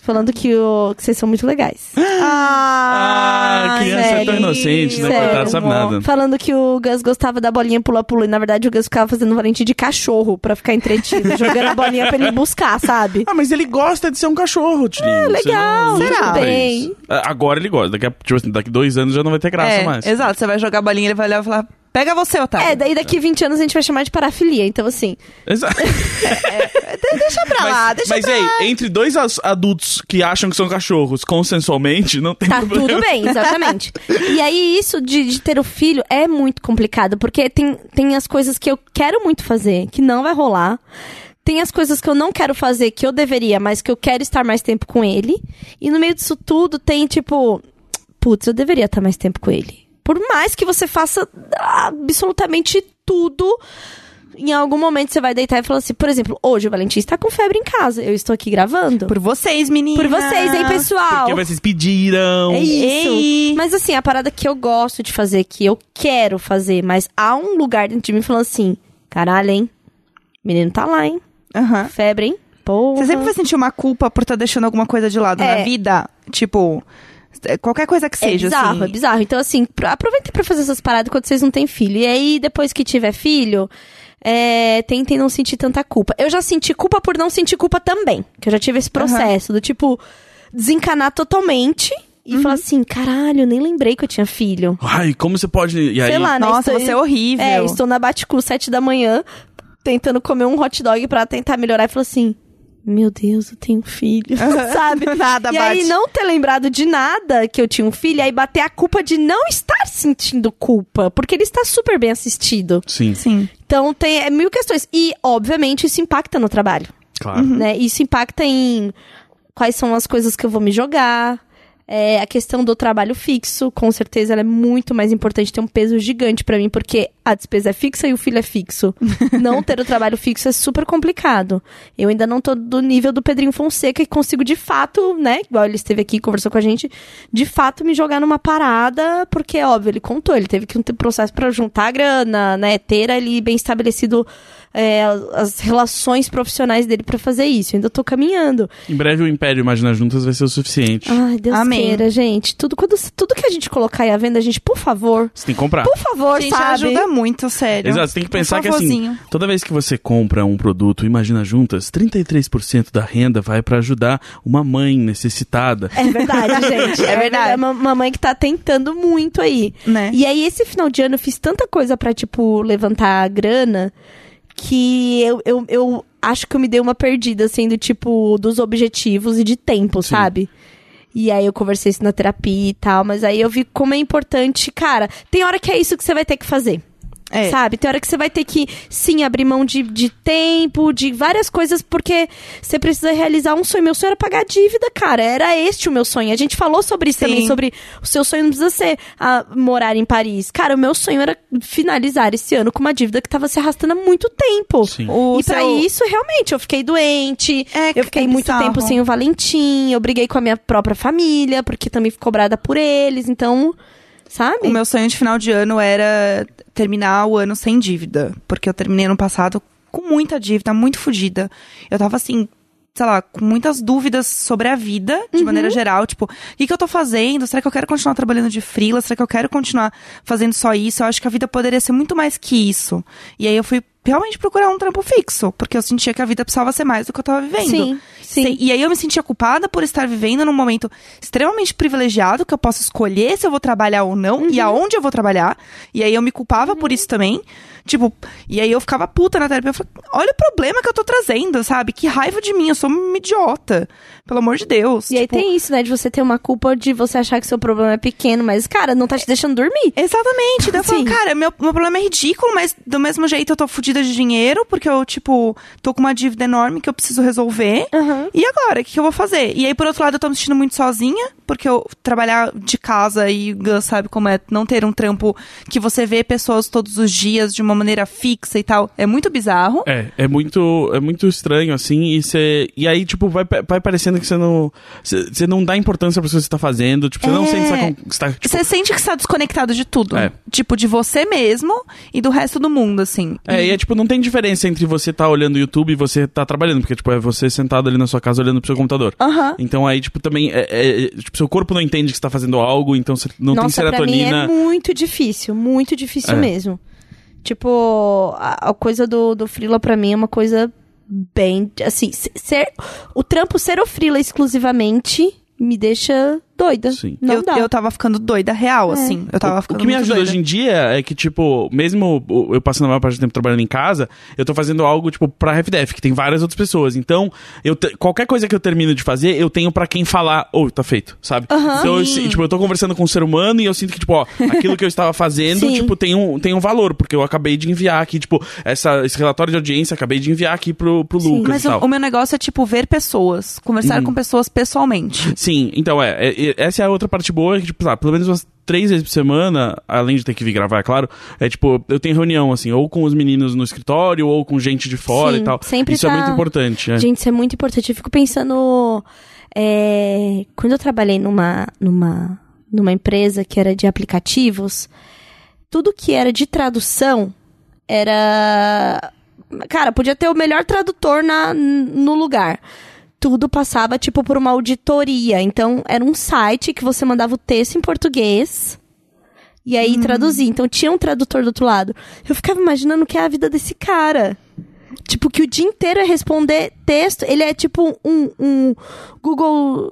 Falando que, o, que vocês são muito legais. *gasps* Ah, Ai, criança é tão sério. inocente, né? Sério. Coitado, sabe nada. Falando que o Gus gostava da bolinha pula-pula. E na verdade o Gus ficava fazendo Valentim de cachorro pra ficar entretido, *laughs* jogando a bolinha pra ele buscar, sabe? Ah, mas ele gosta de ser um cachorro, Tilinho. É, legal. Será? Tudo bem. Agora ele gosta. Daqui a, tipo assim, daqui dois anos já não vai ter graça é, mais. exato. Você vai jogar a bolinha, ele vai olhar e falar, pega você, otário. É, daí daqui 20 anos a gente vai chamar de parafilia. Então, assim, Exato. *laughs* Deixa pra lá, deixa mas pra ei, lá. entre dois adultos que acham que são cachorros consensualmente, não tem Tá problema. tudo bem, exatamente. *laughs* e aí, isso de, de ter o filho é muito complicado, porque tem, tem as coisas que eu quero muito fazer, que não vai rolar. Tem as coisas que eu não quero fazer, que eu deveria, mas que eu quero estar mais tempo com ele. E no meio disso tudo tem, tipo, putz, eu deveria estar mais tempo com ele. Por mais que você faça absolutamente tudo, em algum momento você vai deitar e falar assim, por exemplo, hoje o Valentim está com febre em casa, eu estou aqui gravando. Por vocês, meninas. Por vocês, hein, pessoal? Porque vocês pediram. É isso. Ei. Mas assim, a parada que eu gosto de fazer, que eu quero fazer, mas há um lugar dentro de mim falando assim: caralho, hein? Menino tá lá, hein? Aham. Febre, hein? Porra. Você sempre vai sentir uma culpa por estar deixando alguma coisa de lado É. na vida? Tipo, qualquer coisa que É seja, bizarro, assim. é bizarro. Então, assim, aproveitem pra fazer essas paradas quando vocês não têm filho. E aí, depois que tiver filho, é, tentem não sentir tanta culpa. Eu já senti culpa por não sentir culpa também. Que eu já tive esse processo do tipo, desencanar totalmente e Uhum. falar assim: caralho, nem lembrei que eu tinha filho. Ai, como você pode. E aí, Sei lá, né? Nossa, Estou- você é horrível. É, estou na Baticu, sete da manhã, tentando comer um hot dog pra tentar melhorar. E falou assim: Meu Deus, eu tenho um filho. *laughs* Sabe? Nada e aí, não ter lembrado de nada que eu tinha um filho, aí bater a culpa de não estar sentindo culpa. Porque ele está super bem assistido. Sim, Sim. Então, tem é, mil questões. E, obviamente, isso impacta no trabalho claro. né? Isso impacta em quais são as coisas que eu vou me jogar. É, a questão do trabalho fixo, com certeza, ela é muito mais importante, tem um peso gigante pra mim, porque a despesa é fixa e o filho é fixo. *laughs* não ter o trabalho fixo é super complicado. Eu ainda não tô do nível do Pedrinho Fonseca e consigo de fato, né? Igual ele esteve aqui e conversou com a gente, de fato me jogar numa parada, porque, óbvio, ele contou, ele teve que ter um processo pra juntar a grana, né? Ter ali bem estabelecido é, as relações profissionais dele pra fazer isso. Eu ainda tô caminhando. Em breve o Império Imagina Juntas vai ser o suficiente. Ai, Deus Amém. queira, gente. Tudo, quando, tudo que a gente colocar aí à venda, a gente, por favor, Você tem que comprar. por favor, Gente, sabe? ajuda muito, sério. Exato, você tem que Um pensar que assim, toda vez que você compra um produto, imagina juntas, 33% da renda vai pra ajudar uma mãe necessitada. É verdade, *laughs* gente. É verdade. É uma mamãe que tá tentando muito aí. Né? E aí, esse final de ano, eu fiz tanta coisa pra, tipo, levantar a grana que eu, eu, eu acho que eu me dei uma perdida, assim, do tipo, dos objetivos e de tempo, Sim. sabe? E aí eu conversei isso na terapia e tal, mas aí eu vi como é importante, cara, tem hora que é isso que você vai ter que fazer. É. Sabe? Tem hora que você vai ter que, sim, abrir mão de, de tempo, de várias coisas, porque você precisa realizar um sonho. Meu sonho era pagar a dívida, cara. Era este o meu sonho. A gente falou sobre isso Sim. também, sobre o seu sonho não precisa ser ah, morar em Paris. Cara, o meu sonho era finalizar esse ano com uma dívida que tava se arrastando há muito tempo. Sim. O e pra seu- isso, realmente, eu fiquei doente. É, eu fiquei é muito bizarro. tempo sem o Valentim. Eu briguei com a minha própria família, porque também fui cobrada por eles. Então, sabe? O meu sonho de final de ano era terminar o ano sem dívida. Porque eu terminei ano passado com muita dívida, muito fodida. Eu tava assim, sei lá, com muitas dúvidas sobre a vida, de maneira geral. Tipo, o que, que eu tô fazendo? Será que eu quero continuar trabalhando de freela? Será que eu quero continuar fazendo só isso? Eu acho que a vida poderia ser muito mais que isso. E aí eu fui realmente procurar um trampo fixo. Porque eu sentia que a vida precisava ser mais do que eu tava vivendo. Sim, sim. E aí eu me sentia culpada por estar vivendo num momento extremamente privilegiado, que eu posso escolher se eu vou trabalhar ou não, Uhum. e aonde eu vou trabalhar. E aí eu me culpava por isso também. Tipo, e aí eu ficava puta na terapia. Eu falei, olha o problema que eu tô trazendo, sabe? Que raiva de mim, eu sou uma idiota. Pelo amor de Deus. E aí Tipo, tem isso, né? De você ter uma culpa de você achar que seu problema é pequeno, mas, cara, não tá te deixando dormir. Exatamente. Daí eu falo, cara, meu, meu problema é ridículo, mas do mesmo jeito eu tô de dinheiro, porque eu, tipo, tô com uma dívida enorme que eu preciso resolver. Aham. E agora, o que, que eu vou fazer? E aí, por outro lado, eu tô me sentindo muito sozinha, porque eu trabalhar de casa e Gus sabe como é não ter um trampo que você vê pessoas todos os dias de uma maneira fixa e tal, é muito bizarro. É, é muito, é muito estranho, assim, e você. E aí, tipo, vai, vai parecendo que você não. Você você não dá importância pra que você tá fazendo. Tipo, você não É. sente que você tá você tá, tipo, Você sente que está desconectado de tudo. É. Tipo, de você mesmo e do resto do mundo, assim. É, e é tipo, não tem diferença entre você tá olhando o YouTube e você tá trabalhando, porque, tipo, é você sentado ali na sua casa olhando pro seu computador. Aham. Então aí, tipo, também, é, é- tipo, seu corpo não entende que você tá fazendo algo, então você não tem Nossa, pra mim serotonina. é muito difícil, muito difícil É. mesmo. Tipo, a, a coisa do, do Frila pra mim é uma coisa bem, assim, se- ser, o trampo ser o Frila exclusivamente me deixa doida. Sim. Não eu, dá. eu tava ficando doida real, assim. Eu tava o, ficando o que me ajuda doida. hoje em dia é que, tipo, mesmo eu passando a maior parte do tempo trabalhando em casa, eu tô fazendo algo, tipo, pra RefDef, que tem várias outras pessoas. Então, eu te- qualquer coisa que eu termino de fazer, eu tenho pra quem falar, ô, tá feito, sabe? Então, eu, tipo, eu tô conversando com um ser humano e eu sinto que, tipo, ó, *laughs* aquilo que eu estava fazendo, tipo, tem um, tem um valor, porque eu acabei de enviar aqui, tipo, essa, esse relatório de audiência, acabei de enviar aqui pro, pro Sim. Lucas Mas e o, tal. o meu negócio é, tipo, ver pessoas. Conversar Uhum. com pessoas pessoalmente. Sim, então é, é- é- essa é a outra parte boa, que, tipo, pelo menos umas três vezes por semana, além de ter que vir gravar, é claro, é tipo, eu tenho reunião, assim, ou com os meninos no escritório, ou com gente de fora Sim, e tal. sempre Isso é tá- muito importante, né? Gente, isso é muito importante. Eu fico pensando. é, quando eu trabalhei numa, numa, numa empresa que era de aplicativos, tudo que era de tradução era. Cara, podia ter o melhor tradutor na, no lugar. Tudo passava, tipo, por uma auditoria. Então, era um site que você mandava o texto em português. E aí traduzia. Então tinha um tradutor do outro lado. Eu ficava imaginando que é a vida desse cara. Tipo, que o dia inteiro é responder texto. Ele é tipo um, um Google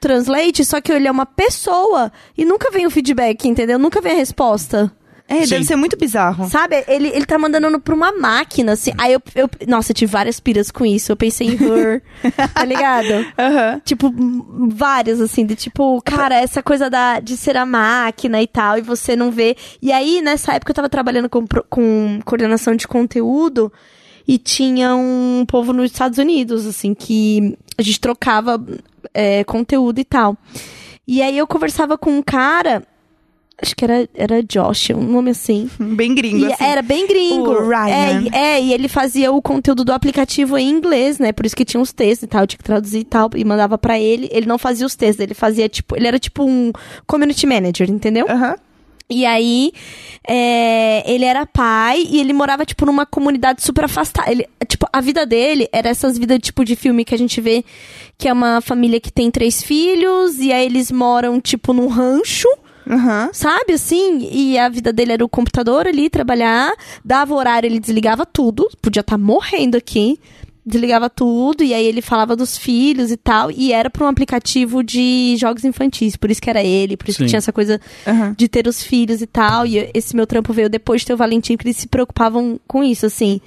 Translate, só que ele é uma pessoa e nunca vem o feedback, entendeu? Nunca vem a resposta. É, Sim. deve ser muito bizarro. Sabe? Ele, ele tá mandando pra uma máquina, assim. Aí eu, eu. Nossa, eu tive várias piras com isso. Eu pensei em her. *laughs* tá ligado? Aham. Tipo, várias, assim, de tipo, cara, essa coisa da, de ser a máquina e tal, e você não vê. E aí, nessa época, eu tava trabalhando com, com coordenação de conteúdo e tinha um povo nos Estados Unidos, assim, que a gente trocava é, conteúdo e tal. E aí eu conversava com um cara. Acho que era, era Josh, um nome assim. *laughs* Bem gringo, E assim. Era bem gringo. O Ryan. É, e- é, e ele fazia o conteúdo do aplicativo em inglês, né? Por isso que tinha os textos e tal, tinha que traduzir e tal, e mandava pra ele. Ele não fazia os textos, ele fazia tipo, ele era tipo um community manager, entendeu? Aham. E aí, é, ele era pai e ele morava, tipo, numa comunidade super afastada. Ele, tipo, a vida dele era essas vidas, tipo, de filme que a gente vê que é uma família que tem três filhos e aí eles moram, tipo, num rancho. Aham. Sabe, assim? E a vida dele era o computador ali, trabalhar. Dava horário, ele desligava tudo. Podia estar morrendo aqui. Desligava tudo. E aí ele falava dos filhos e tal. E era pra um aplicativo de jogos infantis. Por isso que era ele. Por isso Sim. que tinha essa coisa Aham. de ter os filhos e tal. E esse meu trampo veio depois de ter o Valentim, que eles se preocupavam com isso, assim.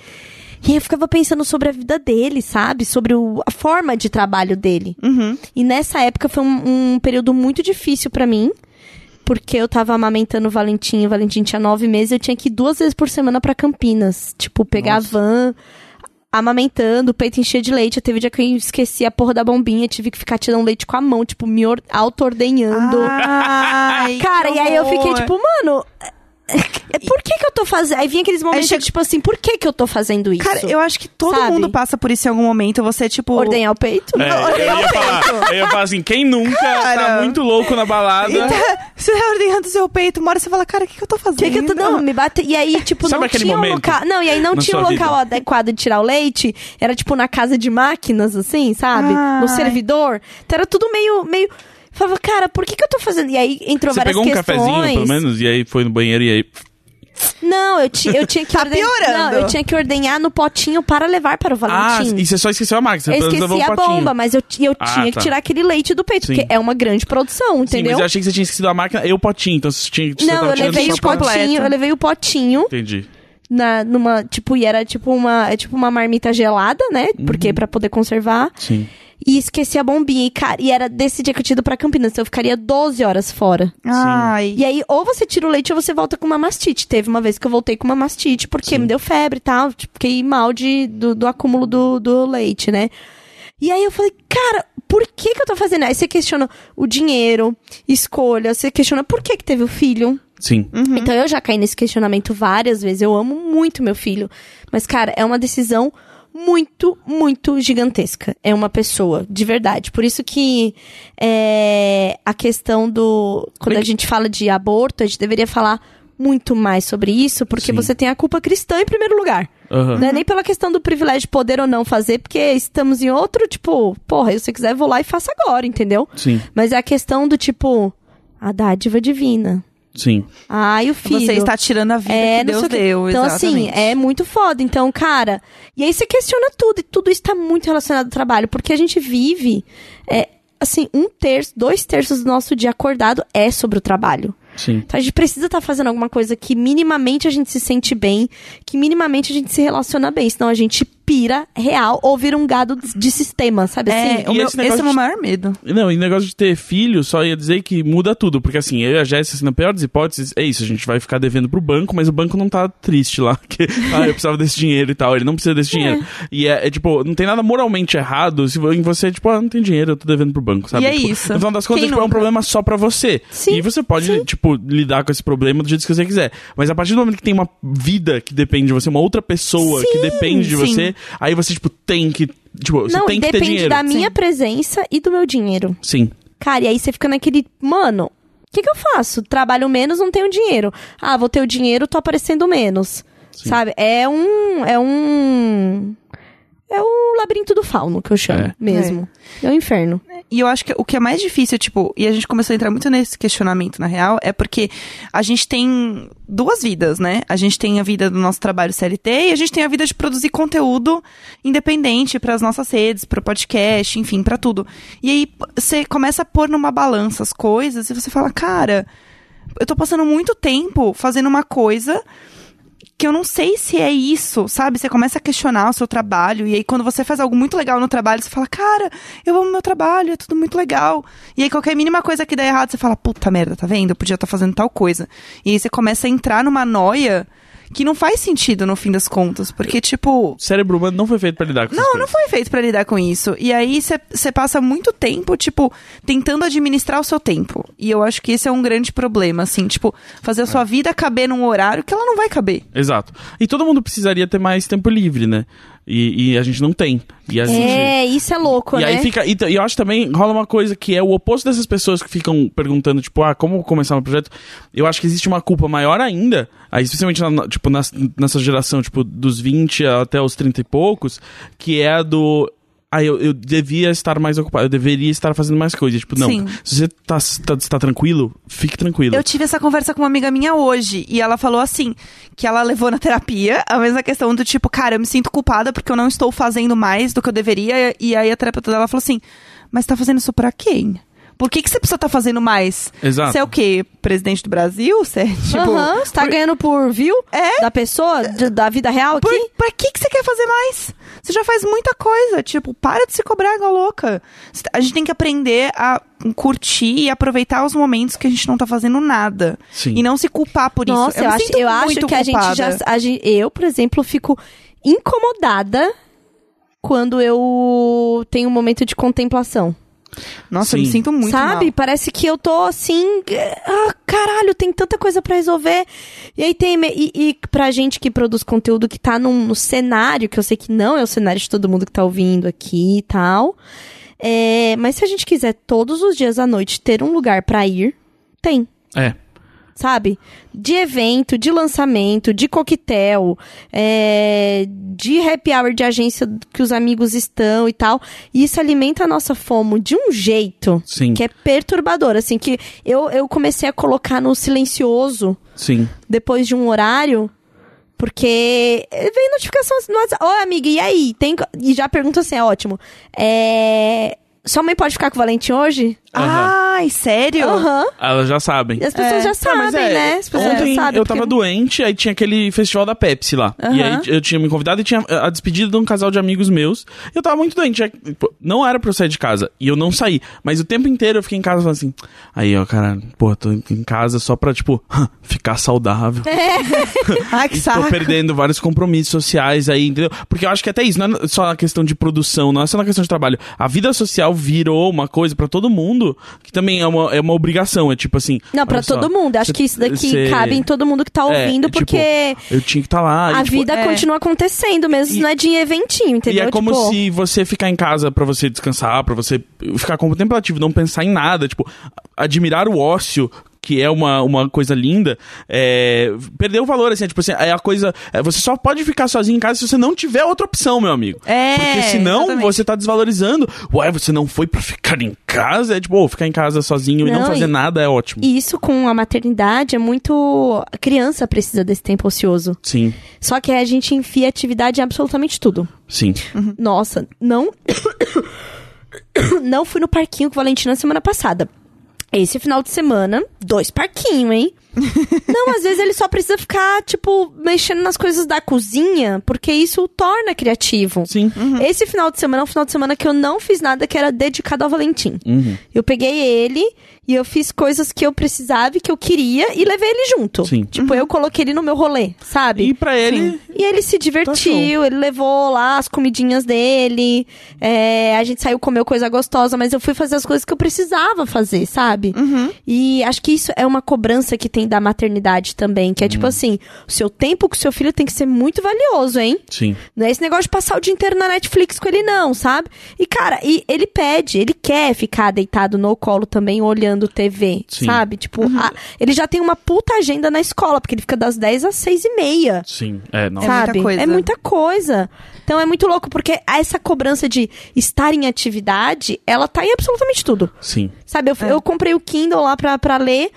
E eu ficava pensando sobre a vida dele, sabe? Sobre o- a forma de trabalho dele. Uhum. E nessa época foi um, um período muito difícil pra mim. Porque eu tava amamentando o Valentim, o Valentim tinha nove meses, eu tinha que ir duas vezes por semana pra Campinas. Tipo, pegar Nossa. a van, amamentando, o peito enchia de leite. Eu teve dia que eu esqueci a porra da bombinha, tive que ficar tirando leite com a mão, tipo, me or- auto-ordenhando. Cara, e aí eu fiquei tipo, mano, por que que eu tô fazendo? Aí vinha aqueles momentos, chega- tipo assim, por que que eu tô fazendo isso? Cara, eu acho que todo Sabe? mundo passa por isso em algum momento. Você, tipo. Ordenhar o peito? É, *laughs* eu, ia falar, eu ia falar assim, quem nunca Cara. tá muito louco na balada... Então, você tá ordenhando o seu peito, uma hora você fala, cara, o que, que eu tô fazendo? O que, que eu tô não, me bate. E aí, tipo, Sabe não tinha um local. Não, e aí não na tinha um local vida? adequado de tirar o leite. Era tipo na casa de máquinas, assim, sabe? Ai. No servidor. Então era tudo meio. meio... Falava, cara, por que, que eu tô fazendo? E aí entrou Você várias pegou um questões. cafezinho, pelo menos, e aí foi no banheiro e aí... Não, eu, ti, eu tinha que *laughs* Tá orden- piorando. Não, eu tinha que ordenhar no potinho para levar para o Ah, Valentim. e você só esqueceu a máquina, eu esqueci a potinho. bomba, mas eu, eu Ah, tinha tá. que tirar aquele leite do peito, Sim. porque é uma grande produção, Sim, entendeu? mas eu achei que você tinha esquecido a máquina e o potinho, então você tinha... você Não, eu levei o completo. potinho, eu levei o potinho Entendi. na, numa, tipo, e era tipo uma, é tipo uma marmita gelada, né? Uhum. Porque pra poder conservar. Sim. E esqueci a bombinha. E, cara, e era desse dia que eu tinha ido pra Campinas, então eu ficaria 12 horas fora. Ai. E aí, ou você tira o leite ou você volta com uma mastite. Teve uma vez que eu voltei com uma mastite, porque Sim. me deu febre e tal. Tipo, fiquei mal de, do, do acúmulo do, do leite, né? E aí eu falei, cara, por que que eu tô fazendo? Aí você questiona o dinheiro, escolha, você questiona por que que teve o filho. Sim. Então eu já caí nesse questionamento várias vezes. Eu amo muito meu filho. Mas, cara, é uma decisão muito, muito gigantesca. É uma pessoa, de verdade. Por isso que é, a questão do. Quando Bem a gente fala de aborto, a gente deveria falar muito mais sobre isso, porque Sim. você tem a culpa cristã em primeiro lugar. Aham. Não é nem pela questão do privilégio de poder ou não fazer, porque estamos em outro, tipo, porra, se você quiser, vou lá e faço agora, entendeu? Sim, Mas é a questão do tipo, a dádiva divina. Sim. Ai, o filho. Você está tirando a vida É, que Deus quê. deu, Então, assim, exatamente. é muito foda. Então, cara. E aí você questiona tudo. E tudo isso tá muito relacionado ao trabalho. Porque a gente vive. É, assim, um terço, dois terços do nosso dia acordado é sobre o trabalho. Sim. Então a gente precisa estar fazendo alguma coisa que minimamente a gente se sente bem, que minimamente a gente se relaciona bem. Senão a gente pira real ou vira um gado de sistema, sabe É, assim? o E meu- esse esse, é o meu maior medo. Não, e negócio de ter filho, só ia dizer que muda tudo. Porque assim, eu e a Jéssica, assim, na pior das hipóteses, é isso, a gente vai ficar devendo pro banco, mas o banco não tá triste lá. *laughs* Que, ah, eu precisava desse dinheiro e tal. Ele não precisa desse dinheiro. E é, é, tipo, não tem nada moralmente errado se em você, tipo, ah, não tem dinheiro, eu tô devendo pro banco, sabe? E é Tipo, isso. No final das contas, tipo, é um problema só pra você. Sim, E você pode, tipo, lidar com esse problema do jeito que você quiser. Mas a partir do momento que tem uma vida que depende de você, uma outra pessoa que Sim, depende de sim. você, aí você, tipo, tem que. Tipo, você Não, tem que ter depende dinheiro. da minha Sim. presença e do meu dinheiro. Sim. Cara, e aí você fica naquele, mano, o que, que eu faço? Trabalho menos, não tenho dinheiro. Ah, vou ter o dinheiro, tô aparecendo menos. Sim. Sabe? É um. É um. É o labirinto do fauno que eu chamo É. mesmo. É. o inferno. E eu acho que o que é mais difícil, tipo, e a gente começou a entrar muito nesse questionamento, na real, é porque a gente tem duas vidas, né? A gente tem a vida do nosso trabalho CLT e a gente tem a vida de produzir conteúdo independente para as nossas redes, para podcast, enfim, para tudo. E aí você começa a pôr numa balança as coisas e você fala, cara, eu tô passando muito tempo fazendo uma coisa que eu não sei se é isso, sabe? Você começa a questionar o seu trabalho, e aí quando você faz algo muito legal no trabalho, você fala, cara, eu amo meu trabalho, é tudo muito legal. E aí qualquer mínima coisa que dá errado, você fala, puta merda, tá vendo? Eu podia estar fazendo tal coisa. E aí você começa a entrar numa noia que não faz sentido no fim das contas, porque tipo, O cérebro humano não foi feito pra lidar com essas não, não foi feito pra lidar com isso. E aí você passa muito tempo, tipo, tentando administrar o seu tempo. E eu acho que esse é um grande problema, assim, tipo, fazer a É. sua vida caber num horário que ela não vai caber. Exato. E todo mundo precisaria ter mais tempo livre, né? E, e a gente não tem. E a gente... É, isso é louco, E né? aí fica. E, e eu acho também rola uma coisa que é o oposto dessas pessoas que ficam perguntando, tipo, ah, como começar um projeto? Eu acho que existe uma culpa maior ainda, aí, especialmente na- na, tipo, nas- nessa geração, tipo, dos 20 até os 30 e poucos, que é a do. Ah, eu, eu devia estar mais ocupado, eu deveria estar fazendo mais coisas. Tipo, não, Sim. se você tá, tá, tá tranquilo, fique tranquilo. Eu tive essa conversa com uma amiga minha hoje e ela falou assim, que ela levou na terapia a mesma questão do tipo, cara, eu me sinto culpada porque eu não estou fazendo mais do que eu deveria e aí a terapeuta dela falou assim, mas tá fazendo isso pra quem? Por que, que você precisa estar fazendo mais? Exato. Você é o quê? Presidente do Brasil? Você é, tipo... Aham, você tá ganhando por view É. da pessoa, de- da vida real aqui? Por, pra que, que você quer fazer mais? Você já faz muita coisa. Tipo, para de se cobrar igual louca. A gente tem que aprender a curtir e aproveitar os momentos que a gente não tá fazendo nada. Sim. E não se culpar por Nossa, isso. eu, me acho, eu acho que a gente culpada. já. a gen- eu, por exemplo, fico incomodada quando eu tenho um momento de contemplação. Nossa, eu me Sim. sinto muito Sabe? mal. Parece que eu tô assim. Ah, caralho, tem tanta coisa pra resolver. E aí tem. E, e pra gente que produz conteúdo que tá num, no cenário, que eu sei que não é o cenário de todo mundo que tá ouvindo aqui e tal. É, mas se a gente quiser todos os dias à noite ter um lugar pra ir, tem É. sabe? De evento, de lançamento, de coquetel, é, de happy hour de agência que os amigos estão e tal. E isso alimenta a nossa fome de um jeito Sim. que é perturbador. Assim, que eu, eu comecei a colocar no silencioso Sim. depois de um horário. Porque vem notificação no WhatsApp. Amiga, e aí? Tem... co-" E já pergunta assim, é ótimo. É... Sua mãe pode ficar com o Valentim hoje? Ai, sério? Aham. Elas já sabem. E as pessoas É. já Não, sabem, mas é, né? As pessoas Ontem já sabem. eu tava porque- doente, aí tinha aquele festival da Pepsi lá. E Aham. aí eu tinha me convidado e tinha a despedida de um casal de amigos meus. Eu tava muito doente. pô, Não era pra eu sair de casa. E eu não saí. Mas o tempo inteiro eu fiquei em casa falando assim. Aí, ó, cara, pô, tô em casa só pra, tipo, *laughs* ficar saudável. *laughs* Ai, que tô saco. perdendo vários compromissos sociais aí, entendeu? Porque eu acho que até isso, não é só na questão de produção, não é só na questão de trabalho. A vida social virou uma coisa pra todo mundo que também é uma, é uma obrigação. É tipo assim. Não, pra só, todo mundo. Acho cê- que isso daqui cê- cabe em todo mundo que tá É, ouvindo, tipo, porque Eu tinha que estar lá. a e, tipo, vida é. continua acontecendo, mesmo se E- não é de eventinho, entendeu? E é como Tipo, se você ficar em casa pra você descansar, pra você ficar contemplativo, não pensar em nada, tipo, admirar o ócio, que é uma, uma coisa linda, é, perdeu o valor, assim, é, tipo assim, é a coisa, é, você só pode ficar sozinho em casa se você não tiver outra opção, meu amigo. É, Porque senão exatamente. você tá desvalorizando, ué, você não foi pra ficar em casa, é tipo, ô, ficar em casa sozinho e não Não, fazer e- nada é ótimo. E isso com a maternidade é muito. A criança precisa desse tempo ocioso. Sim, Só que a gente enfia atividade em absolutamente tudo. sim. Nossa, não. *coughs* não fui no parquinho com o Valentina semana passada. Esse final de semana, dois parquinhos, hein? *laughs* não, às vezes ele só precisa ficar, tipo, mexendo nas coisas da cozinha, porque isso o torna criativo. Sim. Esse final de semana é um final de semana que eu não fiz nada que era dedicado ao Valentim. Uhum. Eu peguei ele e eu fiz coisas que eu precisava e que eu queria e levei ele junto. Sim. Tipo, eu coloquei ele no meu rolê, sabe? E pra ele, E ele se divertiu, ele levou lá as comidinhas dele, é, a gente saiu comer coisa gostosa, mas eu fui fazer as coisas que eu precisava fazer, sabe? E acho que isso é uma cobrança que tem da maternidade também, que é tipo assim, o seu tempo com o seu filho tem que ser muito valioso, hein? sim. Não é esse negócio de passar o dia inteiro na Netflix com ele, não, sabe? E, cara, e ele pede, ele quer ficar deitado no colo também, olhando TV, Sim. sabe? Tipo, a- ele já tem uma puta agenda na escola, porque ele fica das 10 às 6 e meia. Sim, é, não. É muita sabe? coisa. É muita coisa. Então é muito louco, porque essa cobrança de estar em atividade, ela tá em absolutamente tudo. Sim. Sabe, eu, eu comprei o Kindle lá pra, pra ler.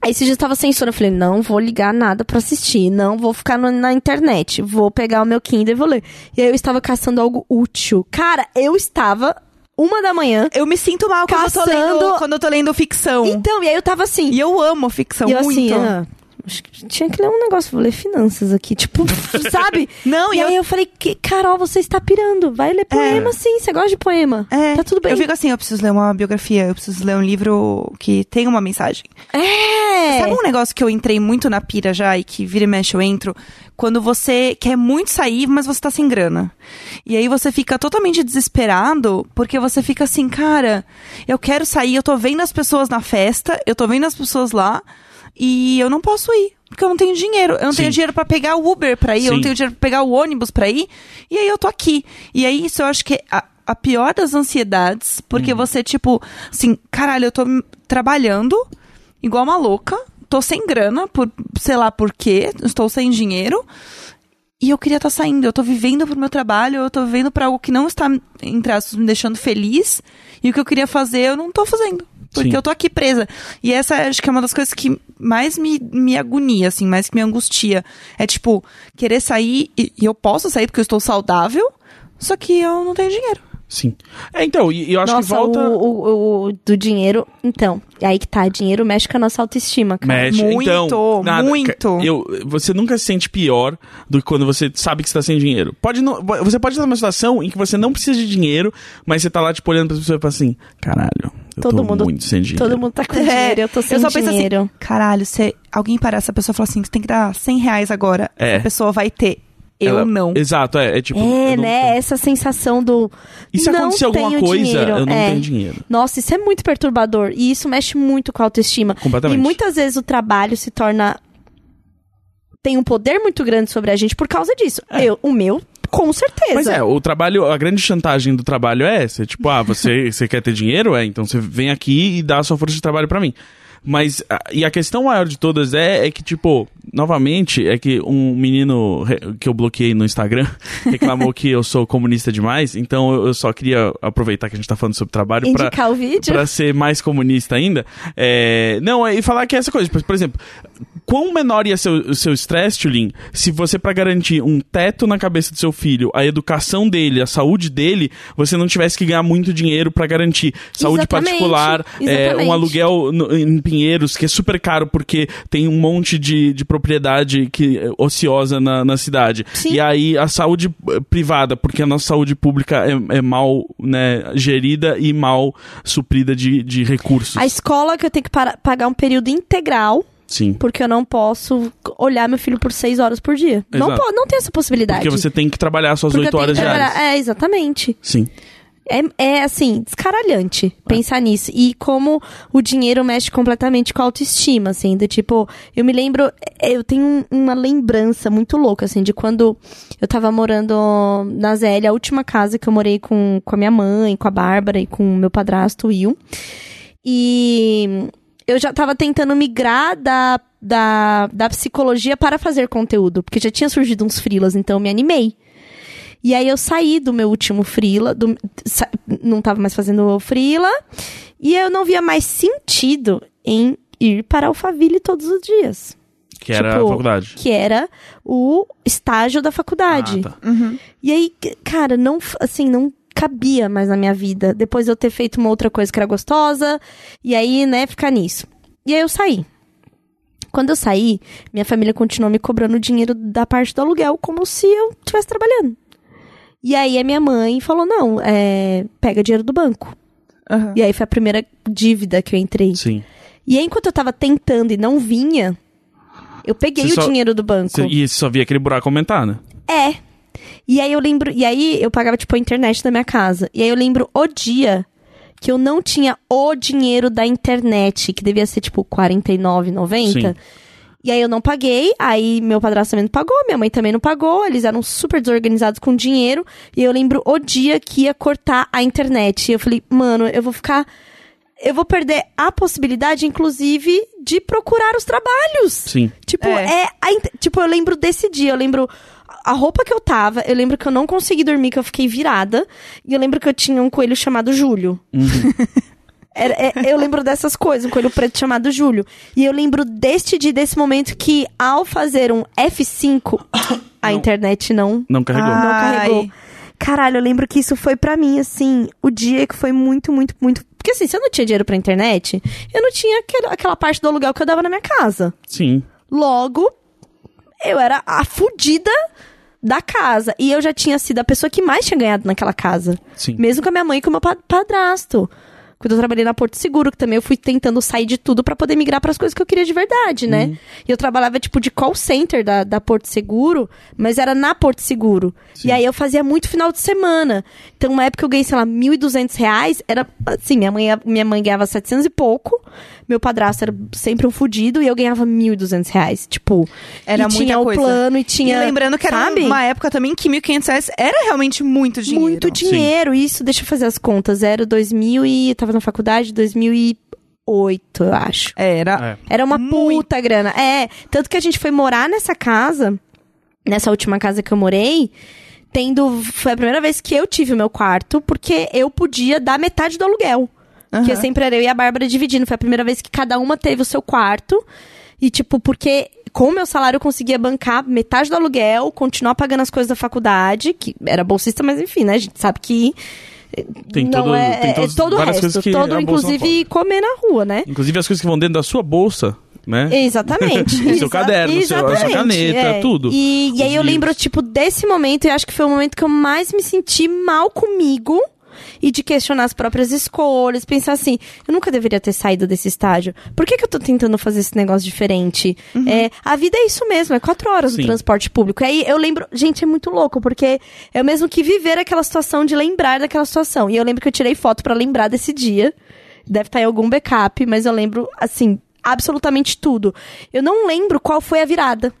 Aí esse dia eu tava sem sono, eu falei, não vou ligar nada pra assistir, não vou ficar no- na internet, vou pegar o meu Kindle e vou ler. E aí eu estava caçando algo útil. Cara, eu estava uma da manhã. Eu me sinto mal quando, eu tô lendo, quando eu tô lendo ficção. Então, e aí eu tava assim. E eu amo ficção e eu muito. assim, ah, tinha que ler um negócio, vou ler finanças aqui, tipo, *laughs* sabe? Não, e e aí eu- eu falei, que, Carol, você está pirando, vai ler poema sim, você gosta de poema. É, Tá tudo bem. Eu fico assim, eu preciso ler uma biografia, eu preciso ler um livro que tem uma mensagem. É! Sabe um negócio que eu entrei muito na pira já e que vira e mexe eu entro? Quando você quer muito sair, mas você tá sem grana. E aí você fica totalmente desesperado, porque você fica assim, cara, eu quero sair, eu tô vendo as pessoas na festa, eu tô vendo as pessoas lá, e eu não posso ir. porque eu não tenho dinheiro. Eu não Sim. tenho dinheiro pra pegar o Uber pra ir, eu não Sim. tenho dinheiro pra pegar o ônibus pra ir. E aí eu tô aqui. E aí isso eu acho que é a, a pior das ansiedades, porque Uhum. você, tipo, assim, caralho, eu tô trabalhando igual uma louca, tô sem grana, por sei lá por quê, estou sem dinheiro. E eu queria estar saindo, eu tô vivendo pro meu trabalho, eu tô vivendo pra algo que não está, entre aspas, me deixando feliz. E o que eu queria fazer, eu não tô fazendo. Porque Sim. eu tô aqui presa. E essa acho que é uma das coisas que mais me, me agonia, assim, mais que me angustia. É tipo, querer sair, e, e eu posso sair porque eu estou saudável, só que eu não tenho dinheiro. Sim. É, então, e eu acho Nossa, que volta. o, o, o do dinheiro. Então, é aí que tá. Dinheiro mexe com a nossa autoestima, cara. Mexe. Muito, então, nada, muito. Eu, você nunca se sente pior do que quando você sabe que você tá sem dinheiro. Pode não, você pode estar numa situação em que você não precisa de dinheiro, mas você tá lá, tipo, olhando pra pessoa e fala assim, caralho, eu Todo tô mundo- muito sem dinheiro. Todo mundo tá com É, dinheiro, eu tô sem eu só penso dinheiro. assim, caralho, se alguém parar essa pessoa e falar assim, você tem que dar 100 reais agora, É. a pessoa vai ter. Eu Ela- não. Exato, é, é tipo... É, né? Essa sensação do. E se não acontecer alguma tenho coisa, dinheiro. eu não É. tenho dinheiro. Nossa, isso é muito perturbador. E isso mexe muito com a autoestima. Completamente. E muitas vezes o trabalho se torna. tem um poder muito grande sobre a gente por causa disso. Eu, o meu, com certeza. Mas é, o trabalho, a grande chantagem do trabalho é essa. Tipo, ah, você, *laughs* você quer ter dinheiro? É, então você vem aqui e dá a sua força de trabalho pra mim. Mas, e a questão maior de todas é, é que, tipo, novamente, é que um menino que eu bloqueei no Instagram *laughs* reclamou que eu sou comunista demais, então eu, só queria aproveitar que a gente tá falando sobre trabalho pra, Indicar o vídeo. pra ser mais comunista ainda. É, não, é- e falar que é essa coisa, por, por exemplo, quão menor ia ser o seu estresse, Tulin, se você, pra garantir um teto na cabeça do seu filho, a educação dele, a saúde dele, você não tivesse que ganhar muito dinheiro pra garantir saúde Exatamente, particular, é, exatamente. um aluguel no- em Pinheiros, que é super caro porque tem um monte de, de propriedade que, é, ociosa na, na cidade. Sim. E aí a saúde eh, privada, porque a nossa saúde pública é, é mal né, gerida e mal suprida de, de recursos. A escola que eu tenho que para- pagar um período integral, Sim. porque eu não posso olhar meu filho por seis horas por dia. Não, po- não tem essa possibilidade. Porque você tem que trabalhar suas oito horas diárias. É, exatamente. Sim. É, é assim, descaralhante pensar nisso. E como o dinheiro mexe completamente com a autoestima, assim, do tipo, eu me lembro, é, eu tenho um- uma lembrança muito louca, assim, de quando eu tava morando na Zélia, a última casa que eu morei com, com a minha mãe, com a Bárbara e com o meu padrasto, Will. E eu já tava tentando migrar da, da, da psicologia para fazer conteúdo, porque já tinha surgido uns frilas, então eu me animei. E aí eu saí do meu último frila, do- sa- não tava mais fazendo frila, e eu não via mais sentido em ir para Alphaville todos os dias. Que era Tipo, a faculdade. Que era o estágio da faculdade. Ah, tá. E aí, cara, não, assim, não cabia mais na minha vida. Depois de eu ter feito uma outra coisa que era gostosa, e aí, né, ficar nisso. E aí eu saí. Quando eu saí, minha família continuou me cobrando dinheiro da parte do aluguel, como se eu estivesse trabalhando. E aí a minha mãe falou: não, é, pega dinheiro do banco. Aham. E aí foi a primeira dívida que eu entrei. Sim. E aí, enquanto eu tava tentando e não vinha, eu peguei Você o só- dinheiro do banco. Cê- E você só via aquele buraco aumentar, né? É. E aí eu lembro. E aí eu pagava, tipo, a internet da minha casa. E aí eu lembro o dia que eu não tinha o dinheiro da internet, que devia ser, tipo, R$ 49,90. Sim. E aí eu não paguei, aí meu padrasto também não pagou, minha mãe também não pagou, eles eram super desorganizados com dinheiro. E eu lembro o dia que ia cortar a internet. E eu falei, mano, eu vou ficar. Eu vou perder a possibilidade, inclusive, de procurar os trabalhos. Sim. Tipo, É. é. a tipo, eu lembro desse dia, eu lembro a roupa que eu tava, eu lembro que eu não consegui dormir, que eu fiquei virada. E eu lembro que eu tinha um coelho chamado Júlio. *laughs* Era- é- eu lembro dessas coisas, um coelho preto chamado Júlio. E eu lembro deste dia, desse momento que, ao fazer um F5, *coughs* a internet não, Não carregou. Não carregou. Caralho, eu lembro que isso foi pra mim, assim, o dia que foi muito, muito, muito. Porque assim, se eu não tinha dinheiro pra internet, eu não tinha aquela parte do aluguel que eu dava na minha casa. Sim. Logo, eu era a fudida da casa. E eu já tinha sido a pessoa que mais tinha ganhado naquela casa. Sim. Mesmo com a minha mãe e com o meu pa- padrasto. Quando eu trabalhei na Porto Seguro, que também eu fui tentando sair de tudo pra poder migrar pras coisas que eu queria de verdade, né? Uhum. E eu trabalhava, tipo, de call center da, da Porto Seguro, mas era na Porto Seguro. Sim. E aí eu fazia muito final de semana. Então, uma época eu ganhei, sei lá, 1.200 reais. Era, assim, minha mãe, minha mãe ganhava 700 e pouco. Meu padrasto era sempre um fudido e eu ganhava 1.200 reais. Tipo, Era e tinha coisa. o plano e tinha... E lembrando que era sabe? uma época também que 1.500 reais era realmente muito dinheiro. Muito dinheiro, isso, deixa eu fazer as contas. Era 2000 e... Eu tava na faculdade, 2008, eu acho. Era. É. Era uma Muito. puta grana. É, tanto que a gente foi morar nessa casa, nessa última casa que eu morei, tendo... Foi a primeira vez que eu tive o meu quarto, porque eu podia dar metade do aluguel. Que Aham. sempre era eu e a Bárbara dividindo. Foi a primeira vez que cada uma teve o seu quarto. E, tipo, porque com o meu salário eu conseguia bancar metade do aluguel, continuar pagando as coisas da faculdade, que era bolsista, mas enfim, né? A gente sabe que. Tem não todo- é, tem é todos- todo o resto. que Todo, inclusive, comer na rua, né? Inclusive as coisas que vão dentro da sua bolsa, né? *laughs* Exatamente. *laughs* Seu Exa- caderno, seu- a sua exatamente, caneta, é. tudo. E, e aí Os eu lembro, livros. tipo, desse momento, e acho que foi o momento que eu mais me senti mal comigo. E de questionar as próprias escolhas, pensar assim, eu nunca deveria ter saído desse estágio. Por que, que eu tô tentando fazer esse negócio diferente? É, a vida é isso mesmo, é quatro horas Sim. no transporte público. Aí eu lembro, gente, é muito louco, porque é o mesmo que viver aquela situação de lembrar daquela situação. E eu lembro que eu tirei foto pra lembrar desse dia. Deve estar em algum backup, mas eu lembro, assim, absolutamente tudo. Eu não lembro qual foi a virada.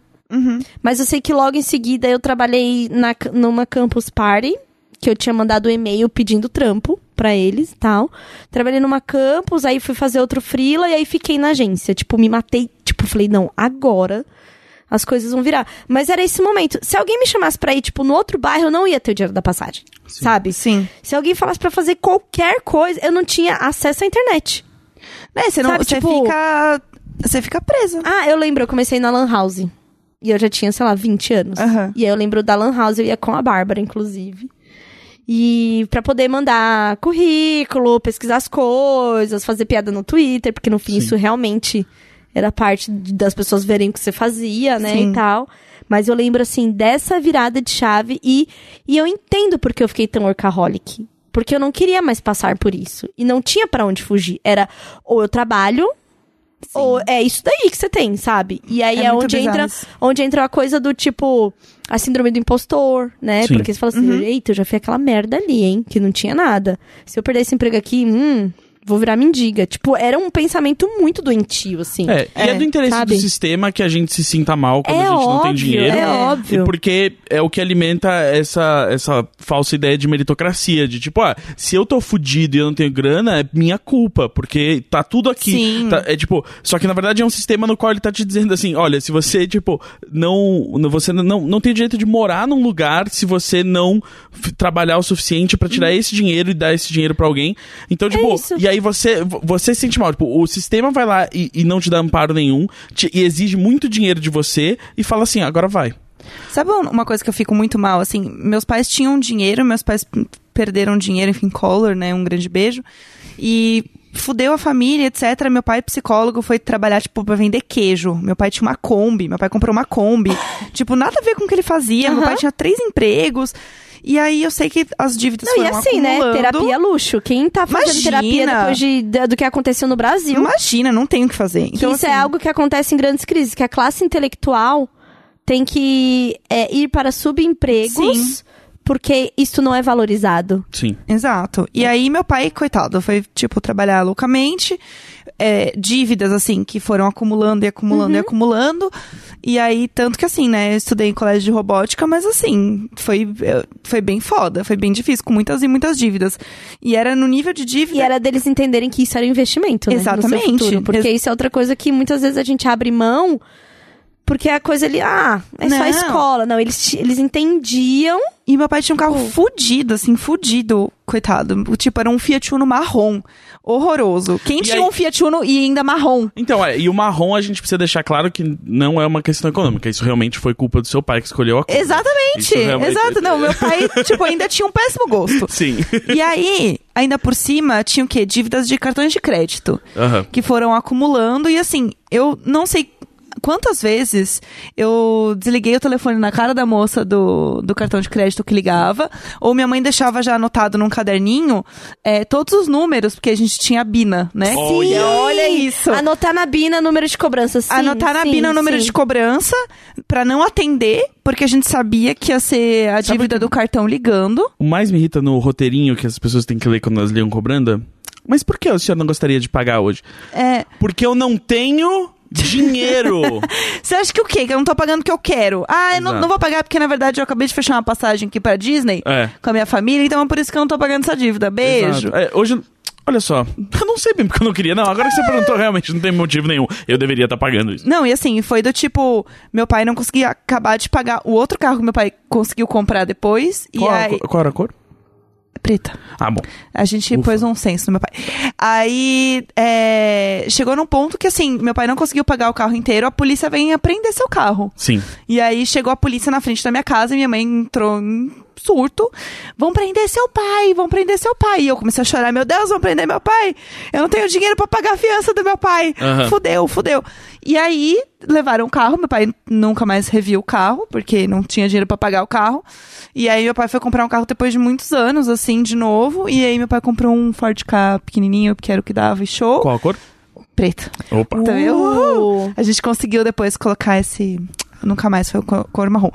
Mas eu sei que logo em seguida eu trabalhei na, numa campus party, que eu tinha mandado um e-mail pedindo trampo pra eles e tal. Trabalhei numa campus, aí fui fazer outro freela e aí fiquei na agência. Tipo, me matei, tipo, falei, não, agora as coisas vão virar. Mas era esse momento. Se alguém me chamasse pra ir, tipo, no outro bairro, eu não ia ter o dinheiro da passagem. Sabe? Sim. Se alguém falasse pra fazer qualquer coisa, eu não tinha acesso à internet. Né, você não. Sabe, você tipo- fica. Você fica presa. Ah, eu lembro, eu comecei na Lan House. E eu já tinha, sei lá, 20 anos. Aham. E aí eu lembro da Lan House, eu ia com a Bárbara, inclusive. E pra poder mandar currículo, pesquisar as coisas, fazer piada no Twitter, porque no fim Sim. isso realmente era parte das pessoas verem o que você fazia, né, Sim. e tal. Mas eu lembro, assim, dessa virada de chave e, e eu entendo porque eu fiquei tão workaholic. Porque eu não queria mais passar por isso. E não tinha pra onde fugir. Era ou eu trabalho, ou é isso daí que você tem, sabe? E aí É é, onde bizarro entra, onde entra a coisa do tipo a síndrome do impostor, né? Sim. Porque você fala assim, eita, eu já fiz aquela merda ali, hein? Que não tinha nada. Se eu perder esse emprego aqui, hum, vou virar mendiga. Tipo, era um pensamento muito doentio, assim. É, e é, É, do interesse sabe? do sistema que a gente se sinta mal quando É a gente não tem óbvio, dinheiro. é óbvio. E porque é o que alimenta essa, essa falsa ideia de meritocracia. De tipo, ah, se eu tô fudido e eu não tenho grana, é minha culpa. Porque tá tudo aqui. Sim. Tá- é tipo, só que na verdade é um sistema no qual ele tá te dizendo assim: olha, se você, tipo, não. Você não, não tem direito de morar num lugar se você não trabalhar o suficiente pra tirar esse dinheiro e dar esse dinheiro pra alguém. Então, tipo, isso. e aí você, você se sente mal. Tipo, o sistema vai lá e, e não te dá amparo nenhum te- e exige muito dinheiro de você e fala assim: agora vai. Sabe um- uma coisa que eu fico muito mal? Assim, meus pais tinham dinheiro, meus pais perderam dinheiro, enfim, Collor, né? Um grande beijo. E fudeu a família, etc. Meu pai, psicólogo, foi trabalhar, tipo, pra vender queijo. Meu pai tinha uma Kombi, meu pai comprou uma Kombi. tipo, nada a ver com o que ele fazia. Meu Aham. pai tinha três empregos. E aí eu sei que as dívidas Não, e foram assim, né? acumulando. Terapia luxo. Quem tá fazendo Imagina. terapia depois de, do que aconteceu no Brasil? Imagina, não tem o que fazer. Que Então, isso assim, é algo que acontece em grandes crises, que a classe intelectual tem que é, ir para subempregos Sim. porque isso não é valorizado. Sim. Exato. E aí, meu pai, coitado, foi, tipo, trabalhar loucamente. É, dívidas, assim, que foram acumulando e acumulando Uhum. e acumulando. E aí, tanto que, assim, né, eu estudei em colégio de robótica, mas, assim, foi, é, foi bem foda, foi bem difícil, com muitas e muitas dívidas. E era no nível de dívida. E era deles entenderem que isso era um investimento, né? Exatamente. futuro. porque Ex- isso é outra coisa que muitas vezes a gente abre mão porque a coisa ali, ah, é só Não. a escola. Não, eles, eles entendiam. E meu pai tinha um carro Pô. fudido, assim, fudido, coitado. O Tipo, era um Fiat Uno marrom. Horroroso. Quem E tinha aí- um Fiat Uno e ainda marrom? Então, é, e o marrom a gente precisa deixar claro que não é uma questão econômica. Isso realmente foi culpa do seu pai que escolheu a cor. Exatamente. Realmente- Exato. Não, meu pai, *laughs* tipo, ainda tinha um péssimo gosto. Sim. E aí, ainda por cima, tinha o quê? Dívidas de cartões de crédito. Que foram acumulando. E assim, eu não sei. Quantas vezes eu desliguei o telefone na cara da moça do, do cartão de crédito que ligava, ou minha mãe deixava já anotado num caderninho é, todos os números, porque a gente tinha a Bina, né? Olha. Sim, olha isso. Anotar na Bina número de cobrança, sim. Anotar na sim, Bina o número sim. de cobrança pra não atender, porque a gente sabia que ia ser a Sabe dívida que- do cartão ligando. O mais me irrita no roteirinho que as pessoas têm que ler quando elas ligam cobrando. Mas por que o senhor não gostaria de pagar hoje? É, Porque eu não tenho dinheiro. *laughs* Você acha que o quê? Que eu não tô pagando o que eu quero? Ah, eu não, não vou pagar porque, na verdade, eu acabei de fechar uma passagem aqui pra Disney é. com a minha família, então é por isso que eu não tô pagando essa dívida. Beijo. É, hoje, olha só, eu não sei bem porque eu não queria. Não, agora que você perguntou, realmente não tem motivo nenhum. Eu deveria estar pagando isso. Não, e assim, foi do tipo, meu pai não conseguia acabar de pagar o outro carro que meu pai conseguiu comprar depois. Qual, e aí. qual era a cor? Preta. Ah, bom. A gente Ufa. pôs um senso no meu pai. Aí é, chegou num ponto que assim, meu pai não conseguiu pagar o carro inteiro, a polícia vem apreender seu carro. Sim. E aí chegou a polícia na frente da minha casa e minha mãe entrou em surto. Vão prender seu pai, vão prender seu pai. E eu comecei a chorar, meu Deus, vão prender meu pai. Eu não tenho dinheiro pra pagar a fiança do meu pai. Aham. Fudeu, fudeu. E aí levaram o carro, meu pai nunca mais reviu o carro, porque não tinha dinheiro pra pagar o carro. E aí meu pai foi comprar um carro depois de muitos anos, assim, de novo. E aí meu pai comprou um Ford Ka pequenininho, que era o que dava e show. Qual a cor? Preto. Opa. Então eu- Uh. A gente conseguiu depois colocar esse. Nunca mais foi co- cor marrom.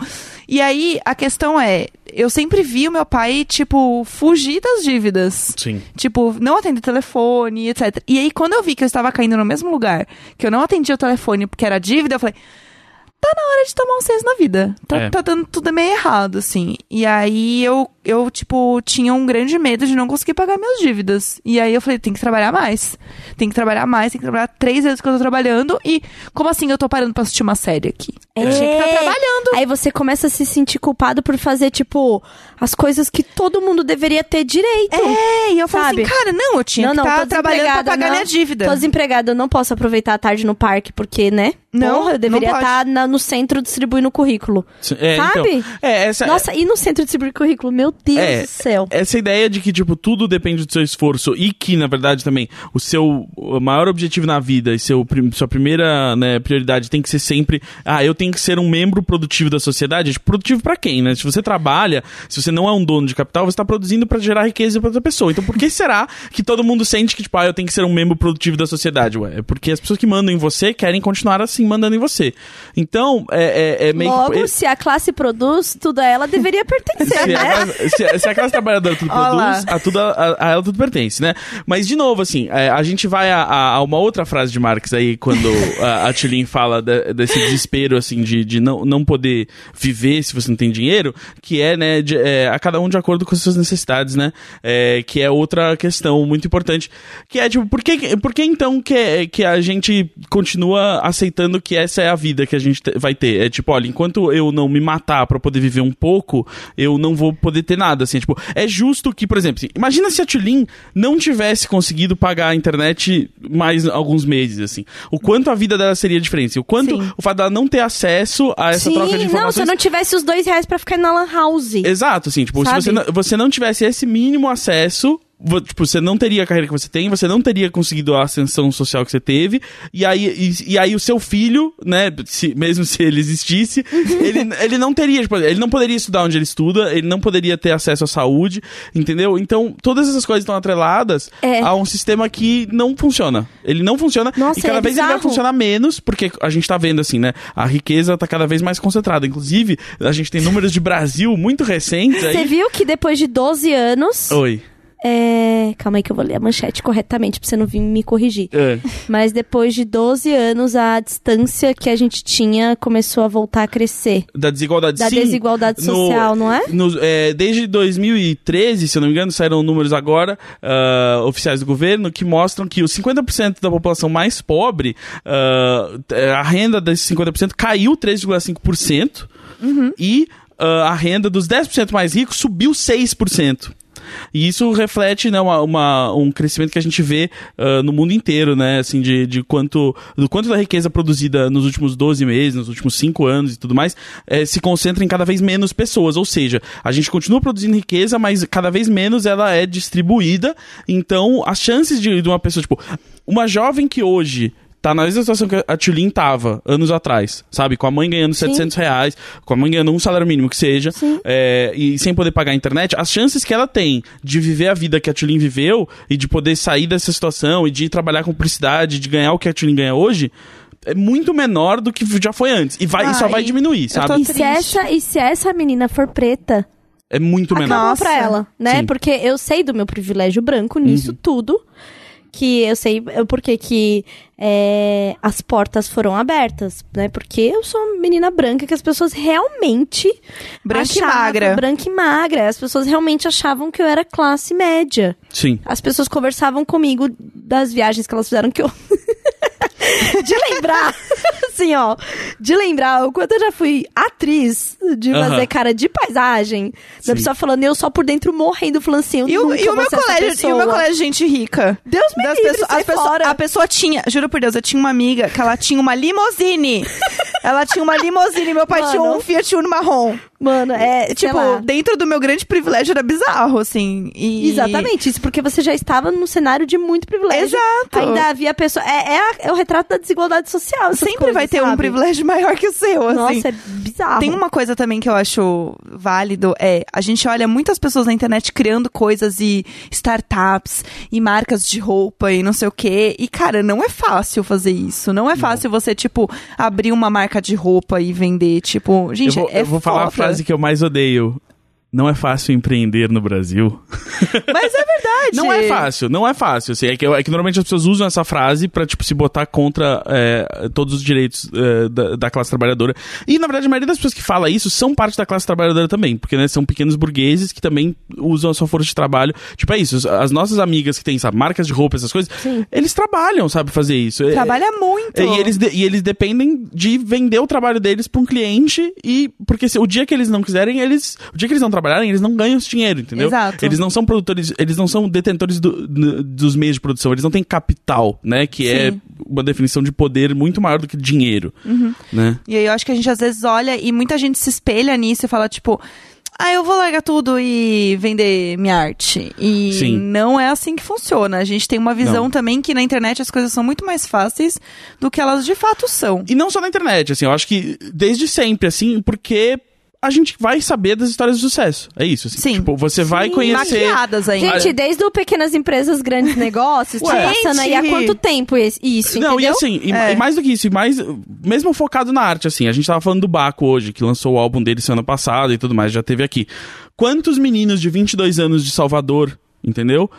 E aí, a questão é: eu sempre vi o meu pai, tipo, fugir das dívidas. Sim. Tipo, não atender telefone, etc. E aí, quando eu vi que eu estava caindo no mesmo lugar, que eu não atendia o telefone porque era dívida, eu falei. Tá na hora de tomar um senso na vida. Tá, É. tá dando tudo meio errado, assim. E aí eu, eu, tipo, tinha um grande medo de não conseguir pagar minhas dívidas. E aí eu falei, tem que trabalhar mais. Tem que trabalhar mais, tem que trabalhar três vezes que eu tô trabalhando. E como assim eu tô parando pra assistir uma série aqui? Eu tinha que estar É. trabalhando. Aí você começa a se sentir culpado por fazer, tipo, as coisas que todo mundo deveria ter direito. É, e eu falei Sabe? assim, cara, não, eu tinha não, que estar tô trabalhando pra pagar não. minha dívida. Tô desempregada, eu não posso aproveitar a tarde no parque, porque, né? Não, Porra, eu deveria estar na- no centro distribuindo currículo. É, Sabe? Então, é, essa, Nossa, e no centro distribuir currículo? Meu Deus É, do céu. essa ideia de que, tipo, tudo depende do seu esforço e que, na verdade, também, o seu maior objetivo na vida e seu, sua primeira né, prioridade tem que ser sempre, ah, eu tenho que ser um membro produtivo da sociedade. Tipo, Produtivo pra quem, né? Se você trabalha, se você não é um dono de capital, você tá produzindo pra gerar riqueza pra outra pessoa. Então, por que será que todo mundo sente que, tipo, ah, eu tenho que ser um membro produtivo da sociedade? Ué, é porque as pessoas que mandam em você querem continuar assim mandando em você. Então, é, é, é meio Logo, que... se a classe produz, tudo a ela deveria pertencer, *laughs* Se a, né? classe, se, se a classe trabalhadora tudo *laughs* produz, a, tudo, a, a ela tudo pertence, né? Mas, de novo, assim, é, a gente vai a, a- a uma outra frase de Marx aí, quando a, a Tulin fala de- desse desespero, assim, de, de não, não poder viver se você não tem dinheiro, que é, né, de- é, a cada um de acordo com as suas necessidades, né? É, que é outra questão muito importante. Que é, tipo, por que, por que então que, que a gente continua aceitando que essa é a vida que a gente te- vai ter? É tipo, olha, enquanto eu não me matar pra poder viver um pouco, eu não vou poder ter nada, assim, tipo, é justo que, por exemplo, assim, imagina se a Tulin não tivesse conseguido pagar a internet mais alguns meses, assim, o quanto a vida dela seria diferente, o quanto Sim. o fato dela não ter acesso a essa Sim, troca de não, se informações... eu não tivesse os dois reais pra ficar na lan house. Exato, assim, tipo, Sabe? se você não, você não tivesse esse mínimo acesso, tipo, você não teria a carreira que você tem, você não teria conseguido a ascensão social que você teve, e aí, e, e aí o seu filho, né, se- mesmo *laughs* se ele existisse, ele, ele não teria, tipo, ele não poderia estudar onde ele estuda, ele não poderia ter acesso à saúde, entendeu? Então, todas essas coisas estão atreladas É. a um sistema que não funciona. Ele não funciona, Nossa, e cada é vez ele vai bizarro. funcionar menos, porque a gente tá vendo assim, né, a riqueza tá cada vez mais concentrada. Inclusive, a gente tem números de Brasil muito recentes aí. Você viu que depois de 12 anos. Oi. É. Calma aí que eu vou ler a manchete corretamente pra você não vir me corrigir. É. Mas depois de 12 anos, a distância que a gente tinha começou a voltar a crescer. Da desigualdade Da sim. desigualdade No- social, não é? no- é, desde 2013, se eu não me engano, saíram números agora, ah, oficiais do governo, que mostram que os 50% da população mais pobre, ah, a renda desses 50% caiu 3,5%, e ah, a renda dos 10% mais ricos subiu 6%. E isso reflete né, uma, uma- um crescimento que a gente vê ah, no mundo inteiro, né? Assim, de, de quanto, do quanto da riqueza produzida nos últimos 12 meses, nos últimos 5 anos e tudo mais, eh, se concentra em cada vez menos pessoas. Ou seja, a gente continua produzindo riqueza, mas cada vez menos ela é distribuída. Então, as chances de, de uma pessoa, tipo, uma jovem que hoje tá na mesma situação que a Tulin tava anos atrás, sabe? Com a mãe ganhando 700 reais, com a mãe ganhando um salário mínimo que seja, é, e sem poder pagar a internet, as chances que ela tem de viver a vida que a Tulin viveu e de poder sair dessa situação e de trabalhar com publicidade, de ganhar o que a Tulin ganha hoje, é muito menor do que já foi antes. E, vai, e só Ai, vai diminuir, sabe? E se, essa, e se essa menina for preta, É muito menor. acabou Nossa. pra ela, né? Sim. Porque eu sei do meu privilégio branco nisso Uhum. tudo. Que eu sei eu- porque que é, as portas foram abertas, né? Porque eu sou uma menina branca que as pessoas realmente Branca e achavam- magra. Branca e magra. As pessoas realmente achavam que eu era classe média. Sim. As pessoas conversavam comigo das viagens que elas fizeram que eu. De lembrar, *laughs* assim, ó. De lembrar o quanto eu já fui atriz de fazer cara de paisagem. Sim. Da pessoa falando, eu só por dentro morrendo, falando assim, eu E o, e o meu colégio, e o pessoa. meu colégio de gente rica. Deus me Das livre, sai as fora. a pessoa tinha, juro por Deus, eu tinha uma amiga que ela tinha uma limousine. *laughs* ela tinha uma limousine, meu pai Mano. tinha um Fiat Uno marrom. Mano, é, tipo, lá. dentro do meu grande privilégio era bizarro, assim. E... Exatamente, isso porque você já estava num cenário de muito privilégio. Exato. Ainda havia pessoa. É, é, a- é o retrato da desigualdade social. Sempre coisas, vai ter um sabe? privilégio *laughs* maior que o seu, assim. Nossa, é bizarro. Tem uma coisa também que eu acho válido, é, a gente olha muitas pessoas na internet criando coisas e startups e marcas de roupa e não sei o quê. E, cara, não é fácil fazer isso. Não é fácil você, tipo, abrir uma marca de roupa e vender, tipo, Eu gente, vou, é eu vou falar a foda. Frase que eu mais odeio. Não é fácil empreender no Brasil. *laughs* Mas é verdade. Não é fácil, não é fácil. Assim, é, que, é que normalmente as pessoas usam essa frase pra, tipo, se botar contra é, todos os direitos é, da, da classe trabalhadora. E, na verdade, a maioria das pessoas que fala isso são parte da classe trabalhadora também. Porque, né, são pequenos burgueses que também usam a sua força de trabalho. Tipo, é isso. As nossas amigas que têm, sabe, marcas de roupa, essas coisas, Sim. eles trabalham, sabe, fazer isso. É- Trabalha muito. é, E eles, de- e eles dependem de vender o trabalho deles pra um cliente e porque se, o dia que eles não quiserem, eles. O dia que eles não trabalharem, eles não ganham esse dinheiro, entendeu? Exato. Eles não são produtores, eles não são detentores do- dos meios de produção, eles não têm capital, né? Que é Sim. uma definição de poder muito maior do que dinheiro. Né? E aí eu acho que a gente às vezes olha e muita gente se espelha nisso e fala, tipo, ah, eu vou largar tudo e vender minha arte. E Sim. não é assim que funciona. A gente tem uma visão Não. também que na internet as coisas são muito mais fáceis do que elas de fato são. E não só na internet, assim, eu acho que desde sempre, assim, porque a gente vai saber das histórias de sucesso. É isso, assim. Sim. Tipo, você vai conhecer. Maquiadas ainda. Gente, desde o pequenas empresas, grandes *laughs* negócios, tá passando aí há quanto tempo isso, Não, e entendeu? assim, e, É. e mais do que isso, e mais, mesmo focado na arte, assim, a gente tava falando do Baco hoje, que lançou o álbum dele semana passada e tudo mais, já teve aqui. Quantos meninos de 22 anos de Salvador, entendeu?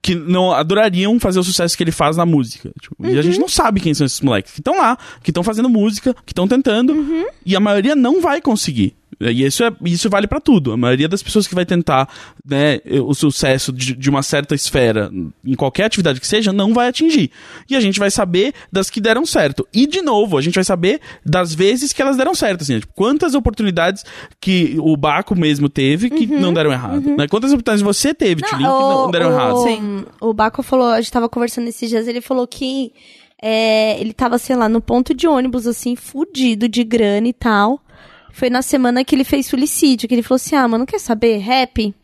Que não adorariam fazer o sucesso que ele faz na música. Tipo, E a Uhum. gente não sabe quem são esses moleques que estão lá, que estão fazendo música, que estão tentando, Uhum. e a maioria não vai conseguir. E isso, é, isso vale pra tudo. A maioria das pessoas que vai tentar né, o sucesso de, de uma certa esfera, em qualquer atividade que seja, não vai atingir. E a gente vai saber das que deram certo. E, de novo, a gente vai saber das vezes que elas deram certo. Assim, tipo, quantas oportunidades que o Baco mesmo teve que não deram errado. Né? Quantas oportunidades você teve, que não deram o, errado. Sim. O Baco falou, a gente tava conversando esses dias, ele falou que é, ele tava, sei lá, no ponto de ônibus, assim, fudido de grana e tal. Foi na semana que ele fez suicídio, que ele falou assim, ah, mano, quer saber? Rap?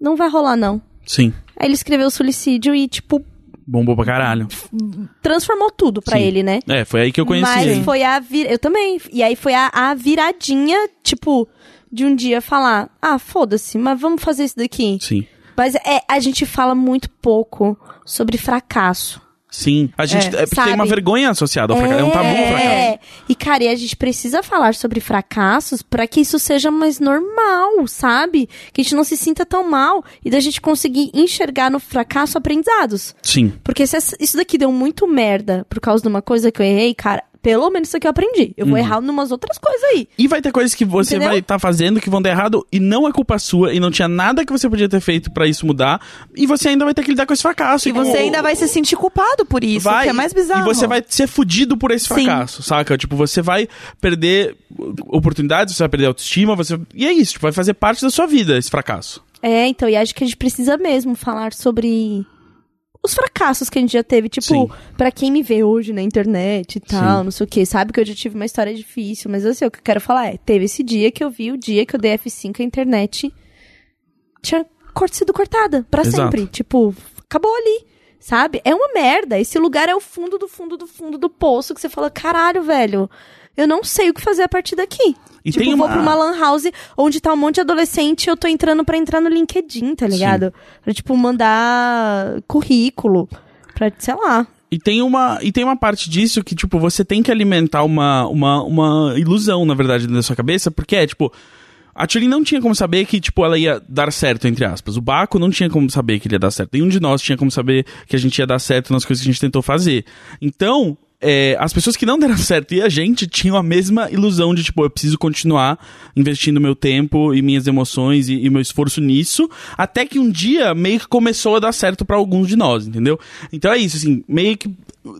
Não vai rolar, não. Sim. Aí ele escreveu suicídio e, tipo, Bombou pra caralho. transformou tudo pra Sim. ele, né? É, foi aí que eu conheci Mas ele. foi a vir... Eu também. E aí foi a, a viradinha, tipo, de um dia falar, ah, foda-se, mas vamos fazer isso daqui. Sim. Mas é, a gente fala muito pouco sobre fracasso. Sim. A gente. É, porque tem uma vergonha associada ao fracasso. É um tabu o fracasso. É. E, cara, e a gente precisa falar sobre fracassos pra que isso seja mais normal, sabe? Que a gente não se sinta tão mal e da gente conseguir enxergar no fracasso aprendizados. Sim. Porque se isso daqui deu muito merda por causa de uma coisa que eu errei, cara, pelo menos isso aqui eu aprendi. Eu vou Uhum. errar numas outras coisas aí. E vai ter coisas que você Entendeu? vai estar fazendo que vão dar errado e não é culpa sua e não tinha nada que você podia ter feito pra isso mudar e você ainda vai ter que lidar com esse fracasso. E você com- ainda vai se sentir culpado por isso, vai, que é mais bizarro. E você vai ser fudido por esse Sim. fracasso, saca? Tipo, você vai perder oportunidades, você vai perder autoestima, você... E é isso, tipo, vai fazer parte da sua vida esse fracasso. É, então, e acho que a gente precisa mesmo falar sobre os fracassos que a gente já teve. Tipo, pra quem me vê hoje na internet e tal, Sim. não sei o quê, sabe que eu já tive uma história difícil, mas assim, o que eu quero falar é, teve esse dia que eu vi o dia que eu dei F5 a internet tinha sido cortada pra Exato. sempre. Tipo, acabou ali. sabe? É uma merda. Esse lugar é o fundo do fundo do fundo do poço que você fala, caralho, velho. Eu não sei o que fazer a partir daqui. E tipo, tem vou uma- pra uma lan house onde tá um monte de adolescente e eu tô entrando pra entrar no LinkedIn, tá ligado? Pra, tipo, mandar currículo. Pra, sei lá. E tem uma, e tem uma parte disso que, tipo, você tem que alimentar uma, uma, uma ilusão, na verdade, dentro da sua cabeça, porque é, tipo, a Tulin não tinha como saber que, tipo, ela ia dar certo, entre aspas. O Baco não tinha como saber que ele ia dar certo. Nenhum de nós tinha como saber que a gente ia dar certo nas coisas que a gente tentou fazer. Então, é, as pessoas que não deram *laughs* certo e a gente tinham a mesma ilusão de, tipo, eu preciso continuar investindo meu tempo e minhas emoções e, e meu esforço nisso, até que um dia meio que começou a dar certo pra alguns de nós, entendeu? Então é isso, assim, meio que.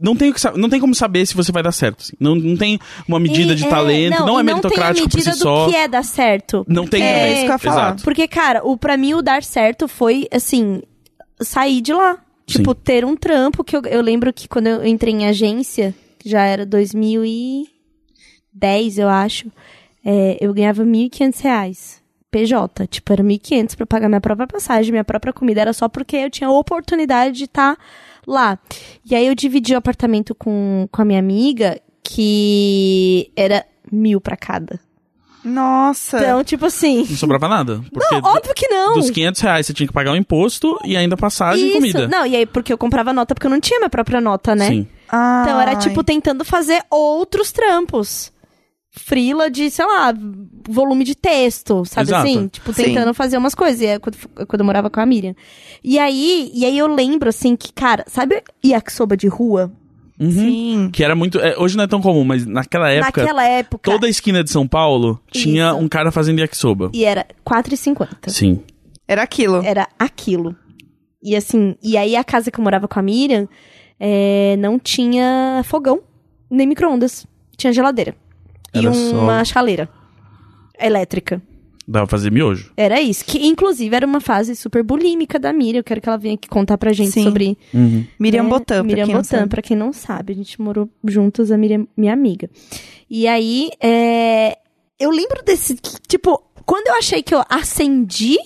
Não tem, que não tem como saber se você vai dar certo. assim. Não, não tem uma medida E, de é, talento, não, é e meritocrático não por tem a si só. que é dar certo. Não tem É, também. isso que eu ia falar. Exato. Porque, cara, o, pra mim o dar certo foi, assim, sair de lá. Tipo, Sim. ter um trampo que eu, eu lembro que quando eu entrei em agência, já era 2010, eu acho, é, eu ganhava 1.500 reais. PJ, tipo, era 1.500 pra pagar minha própria passagem, minha própria comida, era só porque eu tinha a oportunidade de estar lá. E aí eu dividi o apartamento com, com a minha amiga, que era mil pra cada. Nossa. Então, tipo assim. Não sobrava nada. Porque Não, óbvio que não. dos 500 reais você tinha que pagar o imposto e ainda passagem e Isso. comida. Não, e aí porque eu comprava nota porque eu não tinha minha própria nota, né? Sim. Ai. Então era tipo tentando fazer outros trampos. Frila de, sei lá, volume de texto, sabe Exato. assim? Tipo, Sim. tentando fazer umas coisas. E é quando, quando eu morava com a Miriam. E aí, e aí eu lembro, assim, que, cara, sabe yakisoba de rua? Uhum. Sim. Que era muito. é, hoje não é tão comum, mas naquela época, Naquela época. toda a esquina de São Paulo tinha Isso. um cara fazendo yakisoba. E era R$4,50. Sim. Era aquilo. Era aquilo. E assim, e aí a casa que eu morava com a Miriam é, não tinha fogão, nem micro-ondas. Tinha geladeira. e Era só- uma chaleira elétrica. Dava pra fazer miojo. Era isso. Que inclusive era uma fase super bulímica da Miriam. Eu quero que ela venha aqui contar pra gente Sim. sobre. Uhum. Miriam né, Botan, Miriam pra quem não Botan, sabe. pra quem não sabe. A gente morou juntas, a Miriam, minha amiga. E aí, é, eu lembro desse. Tipo, quando eu achei que eu acendi.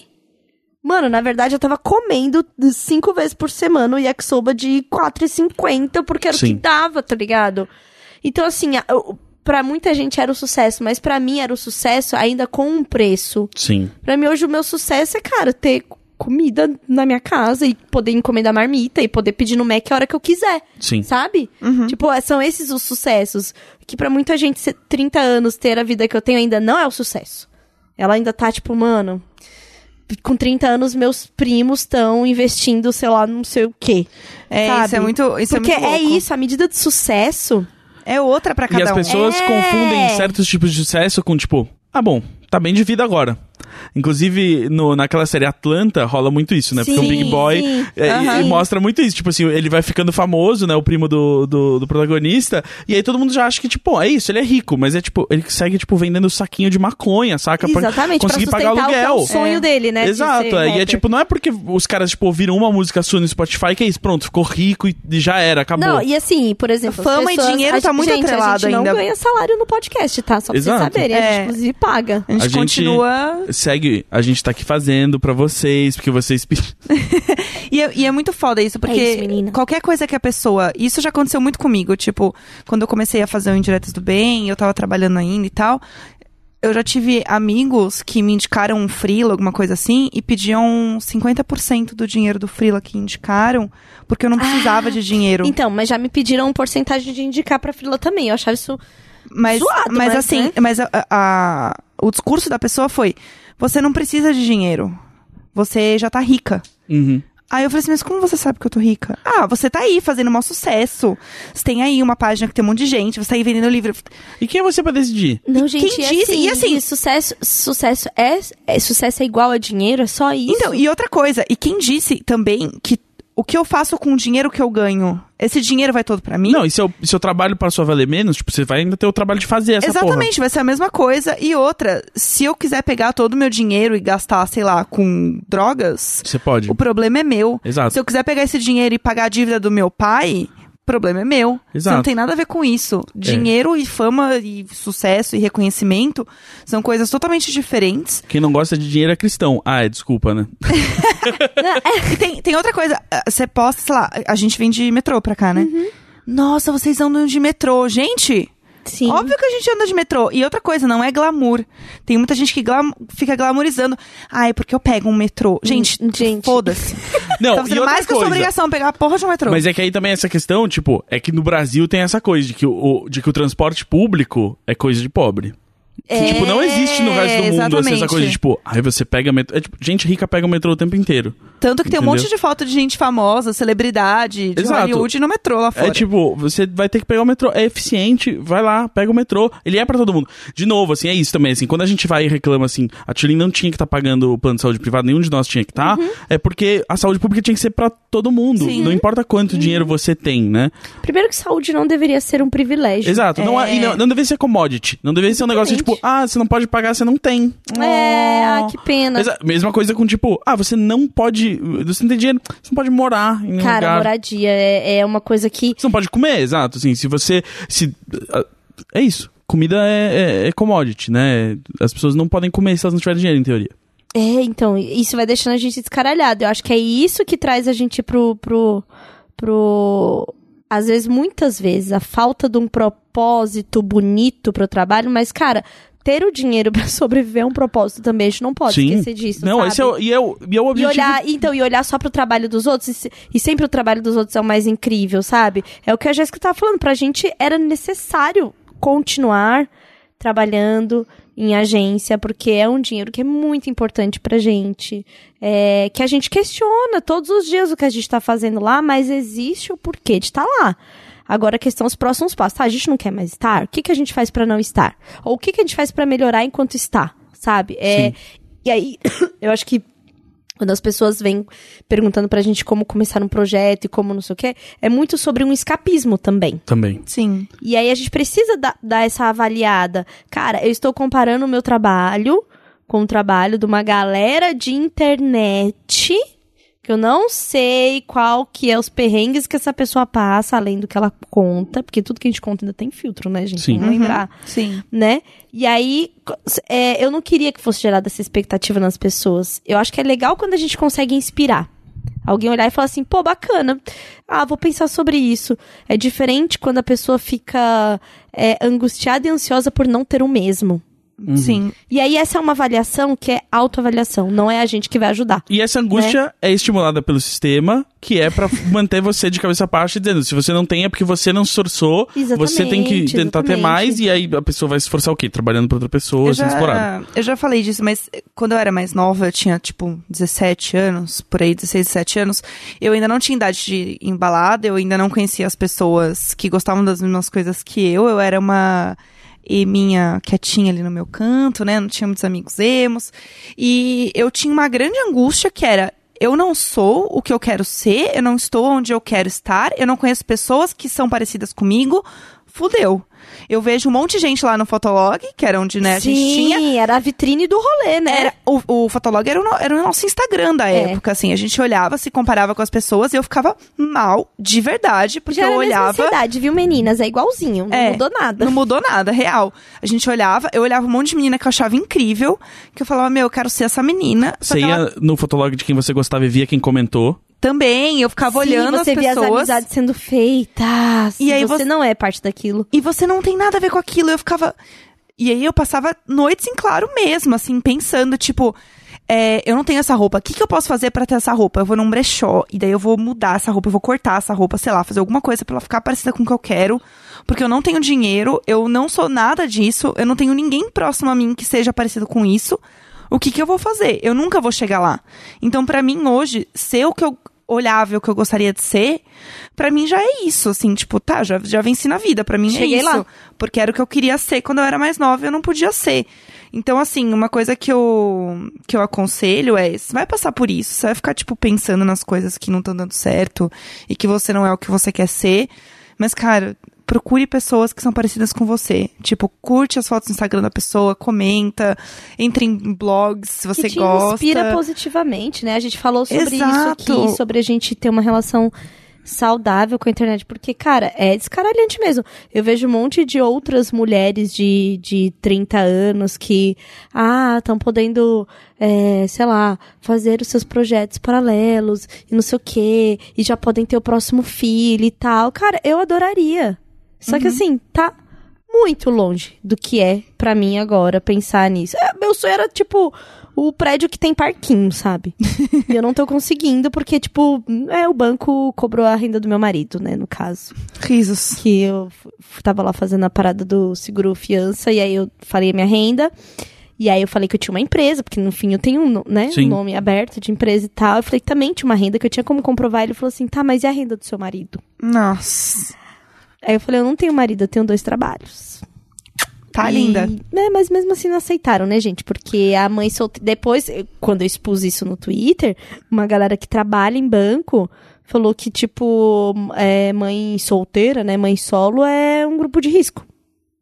Mano, na verdade eu tava comendo cinco vezes por semana o yakisoba de R$4,50, porque era o Sim. que dava, tá ligado? Então, assim, eu- pra muita gente era o sucesso, mas pra mim era o sucesso ainda com um preço. Sim. Pra mim, hoje, o meu sucesso é, cara, ter comida na minha casa e poder encomendar marmita e poder pedir no Mac a hora que eu quiser, Sim. sabe? Tipo, é- são esses os sucessos. Que pra muita gente, ser 30 anos, ter a vida que eu tenho ainda não é o sucesso. Ela ainda tá, tipo, mano... Com 30 anos, meus primos estão investindo, sei lá, não sei o quê. É, sabe? isso é muito. Isso Porque é, muito é isso, a medida de sucesso... É outra pra cada E as um. pessoas É. confundem certos tipos de sucesso com, tipo, ah, bom, tá bem de vida agora. Inclusive, no, naquela série Atlanta, rola muito isso, né? Porque o Sim, Big Boy sim. é, e- Aham. e mostra muito isso. Tipo assim, ele vai ficando famoso, né? O primo do, do, do protagonista. E aí todo mundo já acha que, tipo, é isso, ele é rico. Mas é tipo, ele segue, tipo, vendendo saquinho de maconha, saca? Pra Exatamente, pra conseguir sustentar pagar o que é aluguel. o sonho É. dele, né? Exato, é. e é tipo, não é porque os caras, tipo, ouviram uma música sua no Spotify que é isso, pronto, ficou rico e já era, acabou. Não, e assim, por exemplo, Fama e pessoas- dinheiro a tá muito gente, atrelado A gente ainda. não ganha salário no podcast, tá? Só pra Exato. vocês saberem. A gente, É. inclusive, paga. A gente, A gente- continua. Segue, a gente tá aqui fazendo pra vocês, porque vocês. *laughs* E é, e é muito foda isso, porque É isso, qualquer coisa que a pessoa. Isso já aconteceu muito comigo. Tipo, quando eu comecei a fazer o Indiretas do Bem, eu tava trabalhando ainda e tal. Eu já tive amigos que me indicaram um Freela, alguma coisa assim, e pediam 50% do dinheiro do Freela que indicaram, porque eu não precisava Ah, de dinheiro. Então, mas já me pediram porcentagem de indicar pra fila também. Eu achava isso. Mas, zoado, mas mas, assim, né? mas a- a- o discurso da pessoa foi: você não precisa de dinheiro. Você já tá rica. Uhum. Aí eu falei assim, mas como você sabe que eu tô rica? Ah, você tá aí fazendo maior sucesso. Você tem aí uma página que tem um monte de gente, você tá aí vendendo livro. E quem é você pra decidir? Não, gente, quem e disse- assim, e assim- e sucesso, sucesso é, é- Sucesso é igual a dinheiro? É só isso? Então, e outra coisa, e quem disse também que o que eu faço com o dinheiro que eu ganho, esse dinheiro vai todo pra mim? Não, e se eu, se eu trabalho pra sua valer menos, tipo, você vai ainda ter o trabalho de fazer essa porra. Exatamente, vai ser a mesma coisa. E outra, se eu quiser pegar todo o meu dinheiro e gastar, sei lá, com drogas, Você pode. o problema é meu. Exato. Se eu quiser pegar esse dinheiro e pagar a dívida do meu pai, problema é meu. Você Exato. não tem nada a ver com isso. Dinheiro e fama e sucesso e reconhecimento são coisas totalmente diferentes. Quem não gosta de dinheiro é cristão. Ah, é desculpa, né? *laughs* E tem, tem outra coisa. ah, Você posta, sei lá, a gente vem de metrô pra cá, né? Uhum. Nossa, vocês andam de metrô. Gente, Sim. óbvio que a gente anda de metrô. E outra coisa, não é glamour. Tem muita gente que glam- fica glamourizando. Ah, é porque eu pego um metrô. Gente, gente. foda-se. *laughs* Não, tá e fazendo outra mais que a sua coisa. obrigação pegar a porra de um metrô. Mas é que aí também essa questão, tipo, é que no Brasil tem essa coisa de que o- de que o transporte público é coisa de pobre. Que, É, tipo, não existe no resto do mundo assim, essa coisa de, tipo, aí você pega metrô. É, tipo, gente rica pega o metrô o tempo inteiro. Tanto que tem um Entendeu? monte de foto de gente famosa, celebridade, de Exato. Hollywood no metrô lá fora. É tipo, você vai ter que pegar o metrô. É eficiente, vai lá, pega o metrô. Ele é pra todo mundo. De novo, assim, é isso também. Assim, quando a gente vai e reclama assim, a Tulin não tinha que estar pagando o plano de saúde privado, nenhum de nós tinha que estar. É porque a saúde pública tinha que ser pra todo mundo. Sim. Não importa quanto dinheiro você tem, né? Primeiro que saúde não deveria ser um privilégio. Exato. Não, é- É. e não, não deveria ser commodity. Não deveria ser um negócio de, tipo, ah, você não pode pagar, você não tem. É, Oh. ah, que pena. Exa- mesma coisa com, tipo, ah, você não pode. Você não tem dinheiro, você não pode morar em Cara, lugar. moradia é, é uma coisa que. Você não pode comer, exato. Assim, se você. Se, ah, é isso. Comida é, é- é commodity, né? As pessoas não podem comer se elas não tiverem dinheiro, em teoria. É, então, isso vai deixando a gente descaralhado. Eu acho que é isso que traz a gente pro. pro. pro. Às vezes, muitas vezes, a falta de um propósito bonito pro trabalho, mas, cara. Ter o dinheiro *laughs* pra sobreviver é um propósito também, a gente não pode Sim. esquecer disso. não, sabe? esse é o, e, é o, e é o E objetivo. olhar, então, e olhar só pro trabalho dos outros, e, se- e sempre o trabalho dos outros é o mais incrível, sabe? É o que a Jéssica tava falando, pra gente era necessário continuar trabalhando em agência, porque é um dinheiro que é muito importante pra gente, é, que a gente questiona todos os dias o que a gente tá fazendo lá, mas existe o porquê de estar lá. Agora a questão os próximos passos. Tá, a gente não quer mais estar? O que, que a gente faz pra não estar? Ou o que, que a gente faz pra melhorar enquanto está? Sabe? É, Sim. e aí, *coughs* eu acho que quando as pessoas vêm perguntando pra gente como começar um projeto e como não sei o quê, é muito sobre um escapismo também. Também. Sim. E aí a gente precisa da- dar essa avaliada. Cara, eu estou comparando o meu trabalho com o trabalho de uma galera de internet que eu não sei qual que é os perrengues que essa pessoa passa, além do que ela conta, porque tudo que a gente conta ainda tem filtro, né, gente? Sim. Vamos lembrar Sim. né? E aí, é, eu não queria que fosse gerada essa expectativa nas pessoas. Eu acho que é legal quando a gente consegue inspirar. Alguém olhar e falar assim, pô, bacana. Ah, vou pensar sobre isso. É diferente quando a pessoa fica é, angustiada e ansiosa por não ter o mesmo. Uhum. Sim. E aí, essa é uma avaliação que é autoavaliação, não é a gente que vai ajudar. E essa angústia Né? é estimulada pelo sistema, que é pra *laughs* manter você de cabeça baixa, dizendo, se você não tem é porque você não se esforçou, você tem que Exatamente, tentar ter exatamente. mais, e aí a pessoa vai se esforçar o quê? Trabalhando pra outra pessoa, Eu sendo explorada. já, eu já falei disso, mas quando eu era mais nova, eu tinha, tipo, 17 anos, por aí, 16, 17 anos, eu ainda não tinha idade de embalada, eu ainda não conhecia as pessoas que gostavam das mesmas coisas que eu, eu era uma eminha quietinha ali no meu canto, né, não tinha muitos amigos emos, e eu tinha uma grande angústia que era, eu não sou o que eu quero ser, eu não estou onde eu quero estar, eu não conheço pessoas que são parecidas comigo, fudeu. Eu vejo um monte de gente lá no Fotolog, que era onde né, a gente tinha. Sim, era a vitrine do rolê, né? Era, o, o Fotolog era o, no- era o nosso Instagram da É. época, assim. A gente olhava, se comparava com as pessoas e eu ficava mal, de verdade, porque Já eu olhava. ansiedade, viu, meninas? É igualzinho, não É, mudou nada. Não mudou nada, real. A gente olhava, eu olhava um monte de menina que eu achava incrível, que eu falava, meu, eu quero ser essa menina. Você que ia ela no fotolog de quem você gostava e via quem comentou. Também, eu ficava Sim, olhando você as via as pessoas. amizades sendo feitas. E E aí você, você- não é parte daquilo. E você não tem nada a ver com aquilo. Eu ficava. E aí eu passava noites em claro mesmo, assim, pensando, tipo. é, eu não tenho essa roupa. O que, que eu posso fazer pra ter essa roupa? Eu vou num brechó e daí eu vou mudar essa roupa, eu vou cortar essa roupa, sei lá, fazer alguma coisa pra ela ficar parecida com o que eu quero. Porque eu não tenho dinheiro, eu não sou nada disso, eu não tenho ninguém próximo a mim que seja parecido com isso. O que, que eu vou fazer? Eu nunca vou chegar lá. Então, pra mim, hoje, ser o que eu olhava e o que eu gostaria de ser, pra mim já é isso, assim, tipo, tá, já, já venci na vida, pra mim Cheguei é isso. lá. Porque era o que eu queria ser quando eu era mais nova e eu não podia ser. Então, assim, uma coisa que eu, que eu aconselho é, você vai passar por isso, você vai ficar, tipo, pensando nas coisas que não estão dando certo e que você não é o que você quer ser. Mas, cara, procure pessoas que são parecidas com você. Tipo, curte as fotos no Instagram da pessoa, comenta, entre em blogs se você que te gosta. inspira positivamente, né? A gente falou sobre Exato. isso aqui, sobre a gente ter uma relação saudável com a internet, porque, cara, é descaralhante mesmo. Eu vejo um monte de outras mulheres de, de 30 anos que, ah, estão podendo, é, sei lá, fazer os seus projetos paralelos e não sei o quê, e já podem ter o próximo filho e tal. Cara, eu adoraria. Só que assim, tá muito longe do que é pra mim agora pensar nisso. É, meu sonho era, tipo, o prédio que tem parquinho, sabe? *laughs* e eu não tô conseguindo porque, tipo, é, o banco cobrou a renda do meu marido, né, no caso. Risos. Que eu tava lá fazendo a parada do seguro fiança e aí eu falei a minha renda. E aí eu falei que eu tinha uma empresa, porque no fim eu tenho um, né, Sim. um nome aberto de empresa e tal. Eu falei que também tinha uma renda que eu tinha como comprovar. Ele falou assim, tá, mas e a renda do seu marido? Nossa. Aí eu falei, eu não tenho marido, eu tenho dois trabalhos. Tá E- linda. É, mas mesmo assim não aceitaram, né, gente? Porque a mãe solteira. Depois, quando eu expus isso no Twitter, uma galera que trabalha em banco falou que, tipo, é, mãe solteira, né? Mãe solo é um grupo de risco.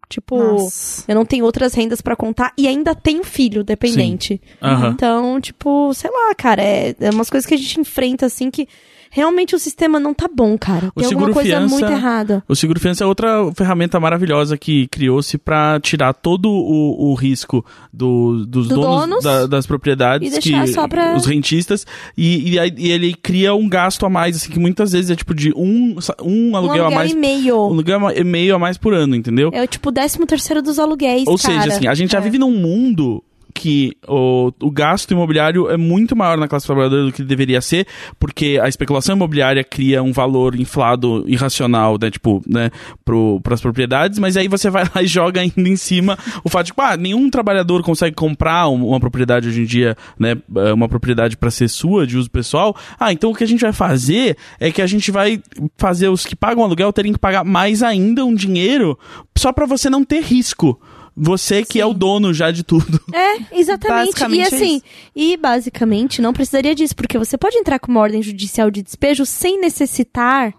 Tipo, Nossa. eu não tenho outras rendas pra contar e ainda tenho filho dependente. Aham. Então, tipo, sei lá, cara, é, é umas coisas que a gente enfrenta assim que realmente o sistema não tá bom, cara. O Tem alguma coisa fiança- muito errada. O seguro fiança é outra ferramenta maravilhosa que criou-se pra tirar todo o, o risco do- dos Do donos, donos da- das propriedades, e deixar que, só pra- os rentistas, e, e, e ele cria um gasto a mais, assim, que muitas vezes é tipo de um, um Um aluguel, aluguel a mais. e meio. Um aluguel e meio a mais por ano, entendeu? É o tipo décimo terceiro dos aluguéis, Ou cara. seja, assim, a gente já É. vive num mundo que o, o gasto imobiliário é muito maior na classe trabalhadora do que deveria ser, porque a especulação imobiliária cria um valor inflado irracional, né, tipo, né, para as propriedades, mas aí você vai lá e joga ainda em cima o fato de que, ah, nenhum trabalhador consegue comprar um- uma propriedade hoje em dia, né, eh, uma propriedade para ser sua, de uso pessoal. Ah, então o que a gente vai fazer é que a gente vai fazer os que pagam aluguel terem que pagar mais ainda um dinheiro só para você não ter risco. Você que é o dono já de tudo. *laughs* É, exatamente. E Basicamente é assim, isso. e basicamente não precisaria disso, porque você pode entrar com uma ordem judicial de despejo sem necessitar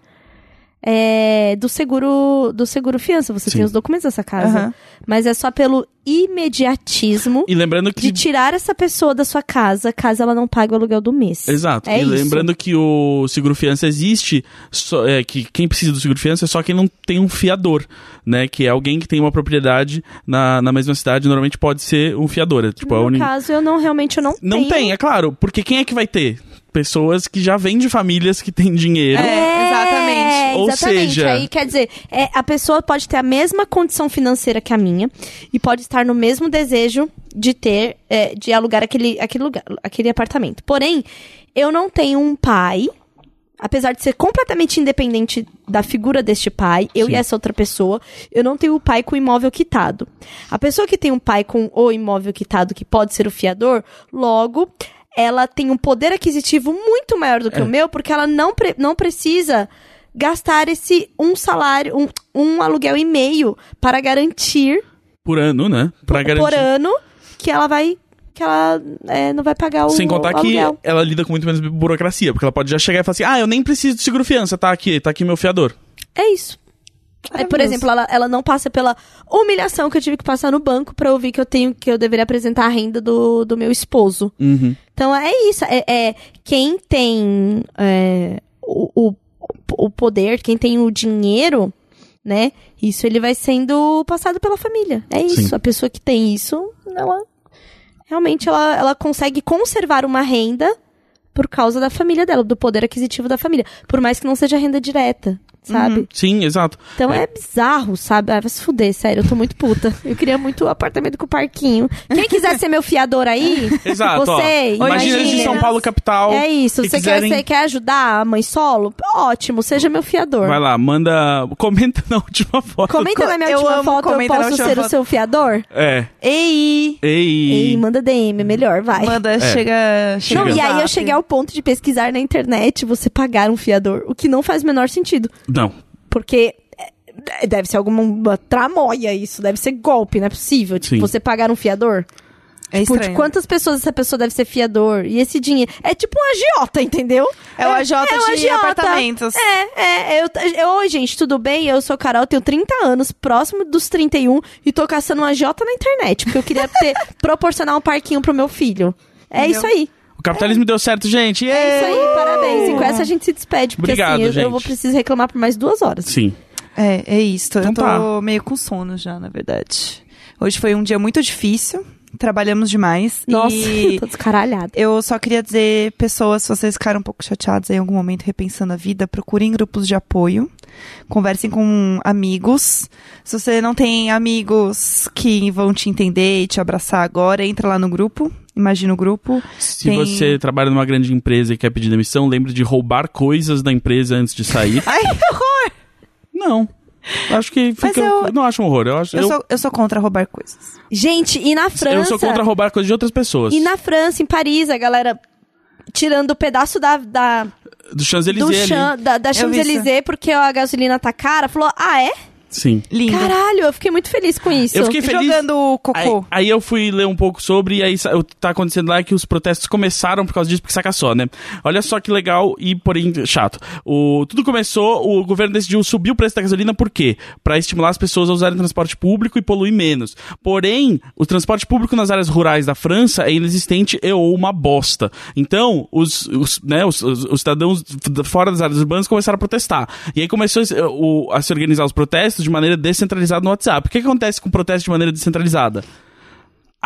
é, do seguro do seguro fiança. Você Sim. tem os documentos dessa casa. Aham. Mas é só pelo imediatismo E lembrando que de tirar essa pessoa da sua casa, caso ela não pague o aluguel do mês. Exato. É e isso. lembrando que o seguro fiança existe, só- é, que quem precisa do seguro fiança é só quem não tem um fiador, né? Que é alguém que tem uma propriedade na, na mesma cidade, normalmente pode ser um fiador. É, tipo, a no uni- caso, eu não realmente eu não, Não tenho. tem, é claro, porque quem é que vai ter? Pessoas que já vêm de famílias que têm dinheiro. É. exatamente. Ou exatamente. seja- Aí, quer dizer, é, a pessoa pode ter a mesma condição financeira que a minha e pode estar no mesmo desejo de ter, é, de alugar aquele, aquele lugar, aquele apartamento. Porém, eu não tenho um pai, apesar de ser completamente independente da figura deste pai, eu Sim. e essa outra pessoa, eu não tenho o pai com o imóvel quitado. A pessoa que tem um pai com o imóvel quitado, que pode ser o fiador, logo ela tem um poder aquisitivo muito maior do que É. o meu, porque ela não, pre- não precisa gastar esse um salário, um, um aluguel e meio para garantir Por ano, né? Por garantir. ano que ela vai que ela é, não vai pagar o Sem contar o que ela lida com muito menos burocracia, porque ela pode já chegar e falar assim: ah, eu nem preciso de seguro fiança, tá aqui, tá aqui meu fiador. É isso. Aí, por exemplo, ela, ela não passa pela humilhação que eu tive que passar no banco pra ouvir que eu tenho que eu deveria apresentar a renda do, do meu esposo. Uhum. Então é isso. É, é quem tem é, o, o, o poder, quem tem o dinheiro, né? Isso ele vai sendo passado pela família. É isso. Sim. A pessoa que tem isso, ela realmente ela, ela consegue conservar uma renda por causa da família dela, do poder aquisitivo da família. Por mais que não seja renda direta, sabe? Sim, exato. Então é. bizarro, sabe? Ah, vai se fuder, sério, eu tô muito puta. Eu queria muito apartamento com parquinho. Quem quiser ser meu fiador aí, *laughs* Exato, ó. você, Imagina de imagina. São Paulo capital. é isso. que Você quiserem- quer, você quer ajudar a mãe solo? Ótimo, seja meu fiador. Vai lá, manda. Comenta na última foto. Comenta na minha Eu última amo foto, eu posso ser o foto. seu fiador? É. Ei! Ei. Ei, manda DM, melhor, vai. Manda, chega, chega. Não, e aí eu cheguei ao ponto de pesquisar na internet você pagar um fiador, o que não faz o menor sentido. Não. Porque é, deve ser alguma tramóia isso, deve ser golpe, não é possível. Tipo, Sim. você pagar um fiador. É Tipo, de estranho. quantas pessoas essa pessoa deve ser fiador? E esse dinheiro. É tipo um agiota, entendeu? É o agiota é o de agiota. apartamentos. É, é. Eu, eu, Oi, gente, tudo bem? Eu sou Carol, tenho 30 anos, próximo dos 31, e tô caçando um agiota na internet, porque eu queria ter, *laughs* proporcionar um parquinho pro meu filho. É Entendeu? isso aí. Capitalismo deu certo, gente. É isso aí, parabéns. E com essa a gente se despede, porque Obrigado, assim, eu, eu gente. vou precisar reclamar por mais duas horas. Sim. É, é isso. Então eu tô tá. meio com sono já, na verdade. Hoje foi um dia muito difícil. Trabalhamos demais. Nossa, E eu *laughs* tô descaralhada. eu só queria dizer, pessoas, se vocês ficaram um pouco chateados em algum momento repensando a vida, procurem grupos de apoio. Conversem com amigos. Se você não tem amigos que vão te entender e te abraçar agora, entra lá no grupo. Imagina o grupo. Se Tem- você trabalha numa grande empresa e quer pedir demissão, lembre de roubar coisas da empresa antes de sair. *laughs* Ai, que horror! não. Acho que fica. eu- Não acho um horror. Eu, acho, Eu, eu, sou, eu sou contra roubar coisas. Gente, e na França... eu sou contra roubar coisas de outras pessoas. E na França, em Paris, a galera tirando o pedaço da, da, Do do Champs-Élysées chan, da, da Champs-Élysées porque a gasolina tá cara. Falou, ah, é? Sim. Lindo. Caralho, eu fiquei muito feliz com isso. Eu fiquei feliz. Jogando Aí, cocô. aí eu fui ler um pouco sobre, e aí o que tá acontecendo lá é que os protestos começaram por causa disso, porque saca só, né? Olha só que legal e, porém, chato. O, tudo começou, o governo decidiu subir o preço da gasolina, por quê? Pra estimular as pessoas a usarem transporte público e poluir menos. Porém, o transporte público nas áreas rurais da França é inexistente e ou uma bosta. Então, os, os, né, os, os- os cidadãos fora das áreas urbanas começaram a protestar. E aí começou o- a se organizar os protestos de maneira descentralizada no WhatsApp. O que, acontece com o protesto de maneira descentralizada?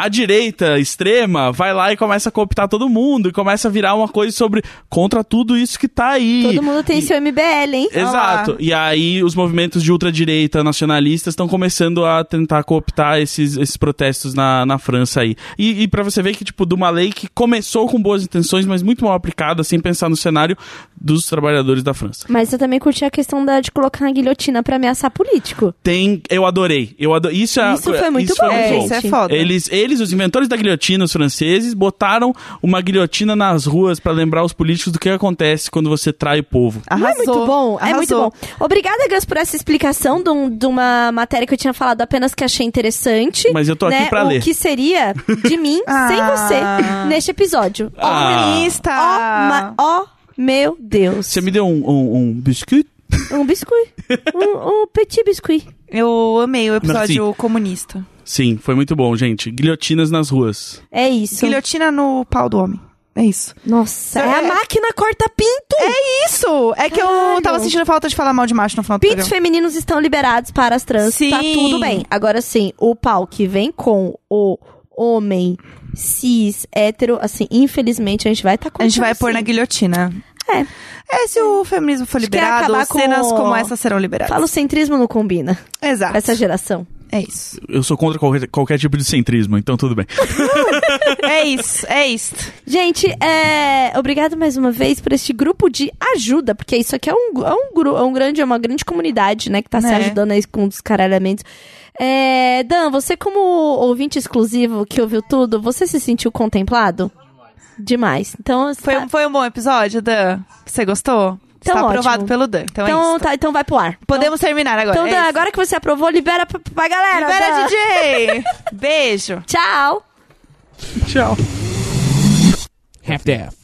A direita extrema vai lá e começa a cooptar todo mundo e começa a virar uma coisa sobre contra tudo isso que tá aí. Todo mundo tem E- seu MBL, hein? Exato. E aí os movimentos de ultradireita nacionalistas estão começando a tentar cooptar esses, esses protestos na, na França aí. E, e para você ver que, tipo, de uma lei que começou com boas intenções, mas muito mal aplicada, sem pensar no cenário dos trabalhadores da França. Mas eu também curti a questão da, de colocar na guilhotina pra ameaçar político. Tem. Eu adorei. Eu ado... Isso, é, Isso foi muito bom, é, gente. isso é foda. Eles, eles, os inventores da guilhotina, os franceses, botaram uma guilhotina nas ruas pra lembrar os políticos do que acontece quando você trai o povo. Não é Arrasou. muito bom? É Arrasou. muito bom. Obrigada, Gus, por essa explicação de, um- de uma matéria que eu tinha falado apenas que achei interessante. Mas eu tô aqui né? pra o ler. que seria de mim *laughs* sem Ah. você neste episódio. Ó, Ah. Comunista! ó, ma- ó, meu Deus. Você me deu um, um, um biscuit? Um biscuit. *laughs* um, um petit biscuit. Eu amei o episódio Merci. comunista. Sim, foi muito bom, gente. Guilhotinas nas ruas. É isso. Guilhotina no pau do homem. É isso. Nossa, é a É- máquina corta-pinto. É isso! É que eu Caralho. tava sentindo falta de falar mal de macho no final do Pintos programa. femininos estão liberados para as trans. Sim. Tá tudo bem. Agora sim, o pau que vem com o homem cis, hétero, assim, infelizmente a gente vai estar tá A gente vai pôr na guilhotina. É. É, se o feminismo for é liberado, acabar com cenas o- como essa serão liberadas. Falocentrismo não combina Exato. com essa geração. É isso. Eu sou contra qualquer, qualquer tipo de centrismo, então tudo bem. *laughs* É isso. É isso. Gente, é... obrigado mais uma vez por este grupo de ajuda, porque isso aqui é um, é um, gru- é um grande, é uma grande comunidade, né, que tá se Né. ajudando aí com os caralhamentos. É, Dan, você como ouvinte exclusivo que ouviu tudo, você se sentiu contemplado? Demais. Então, Foi, tá- um- foi um bom episódio, Dan? Você gostou? Então, Está ótimo. aprovado pelo Dan. Então, é então, isso. tá, então vai pro ar. Podemos terminar agora. Então, é Dan, isso. agora que você aprovou, libera pra, pra galera. Libera, Dan. DJ! *laughs* Beijo. Tchau. Tchau. half-daff.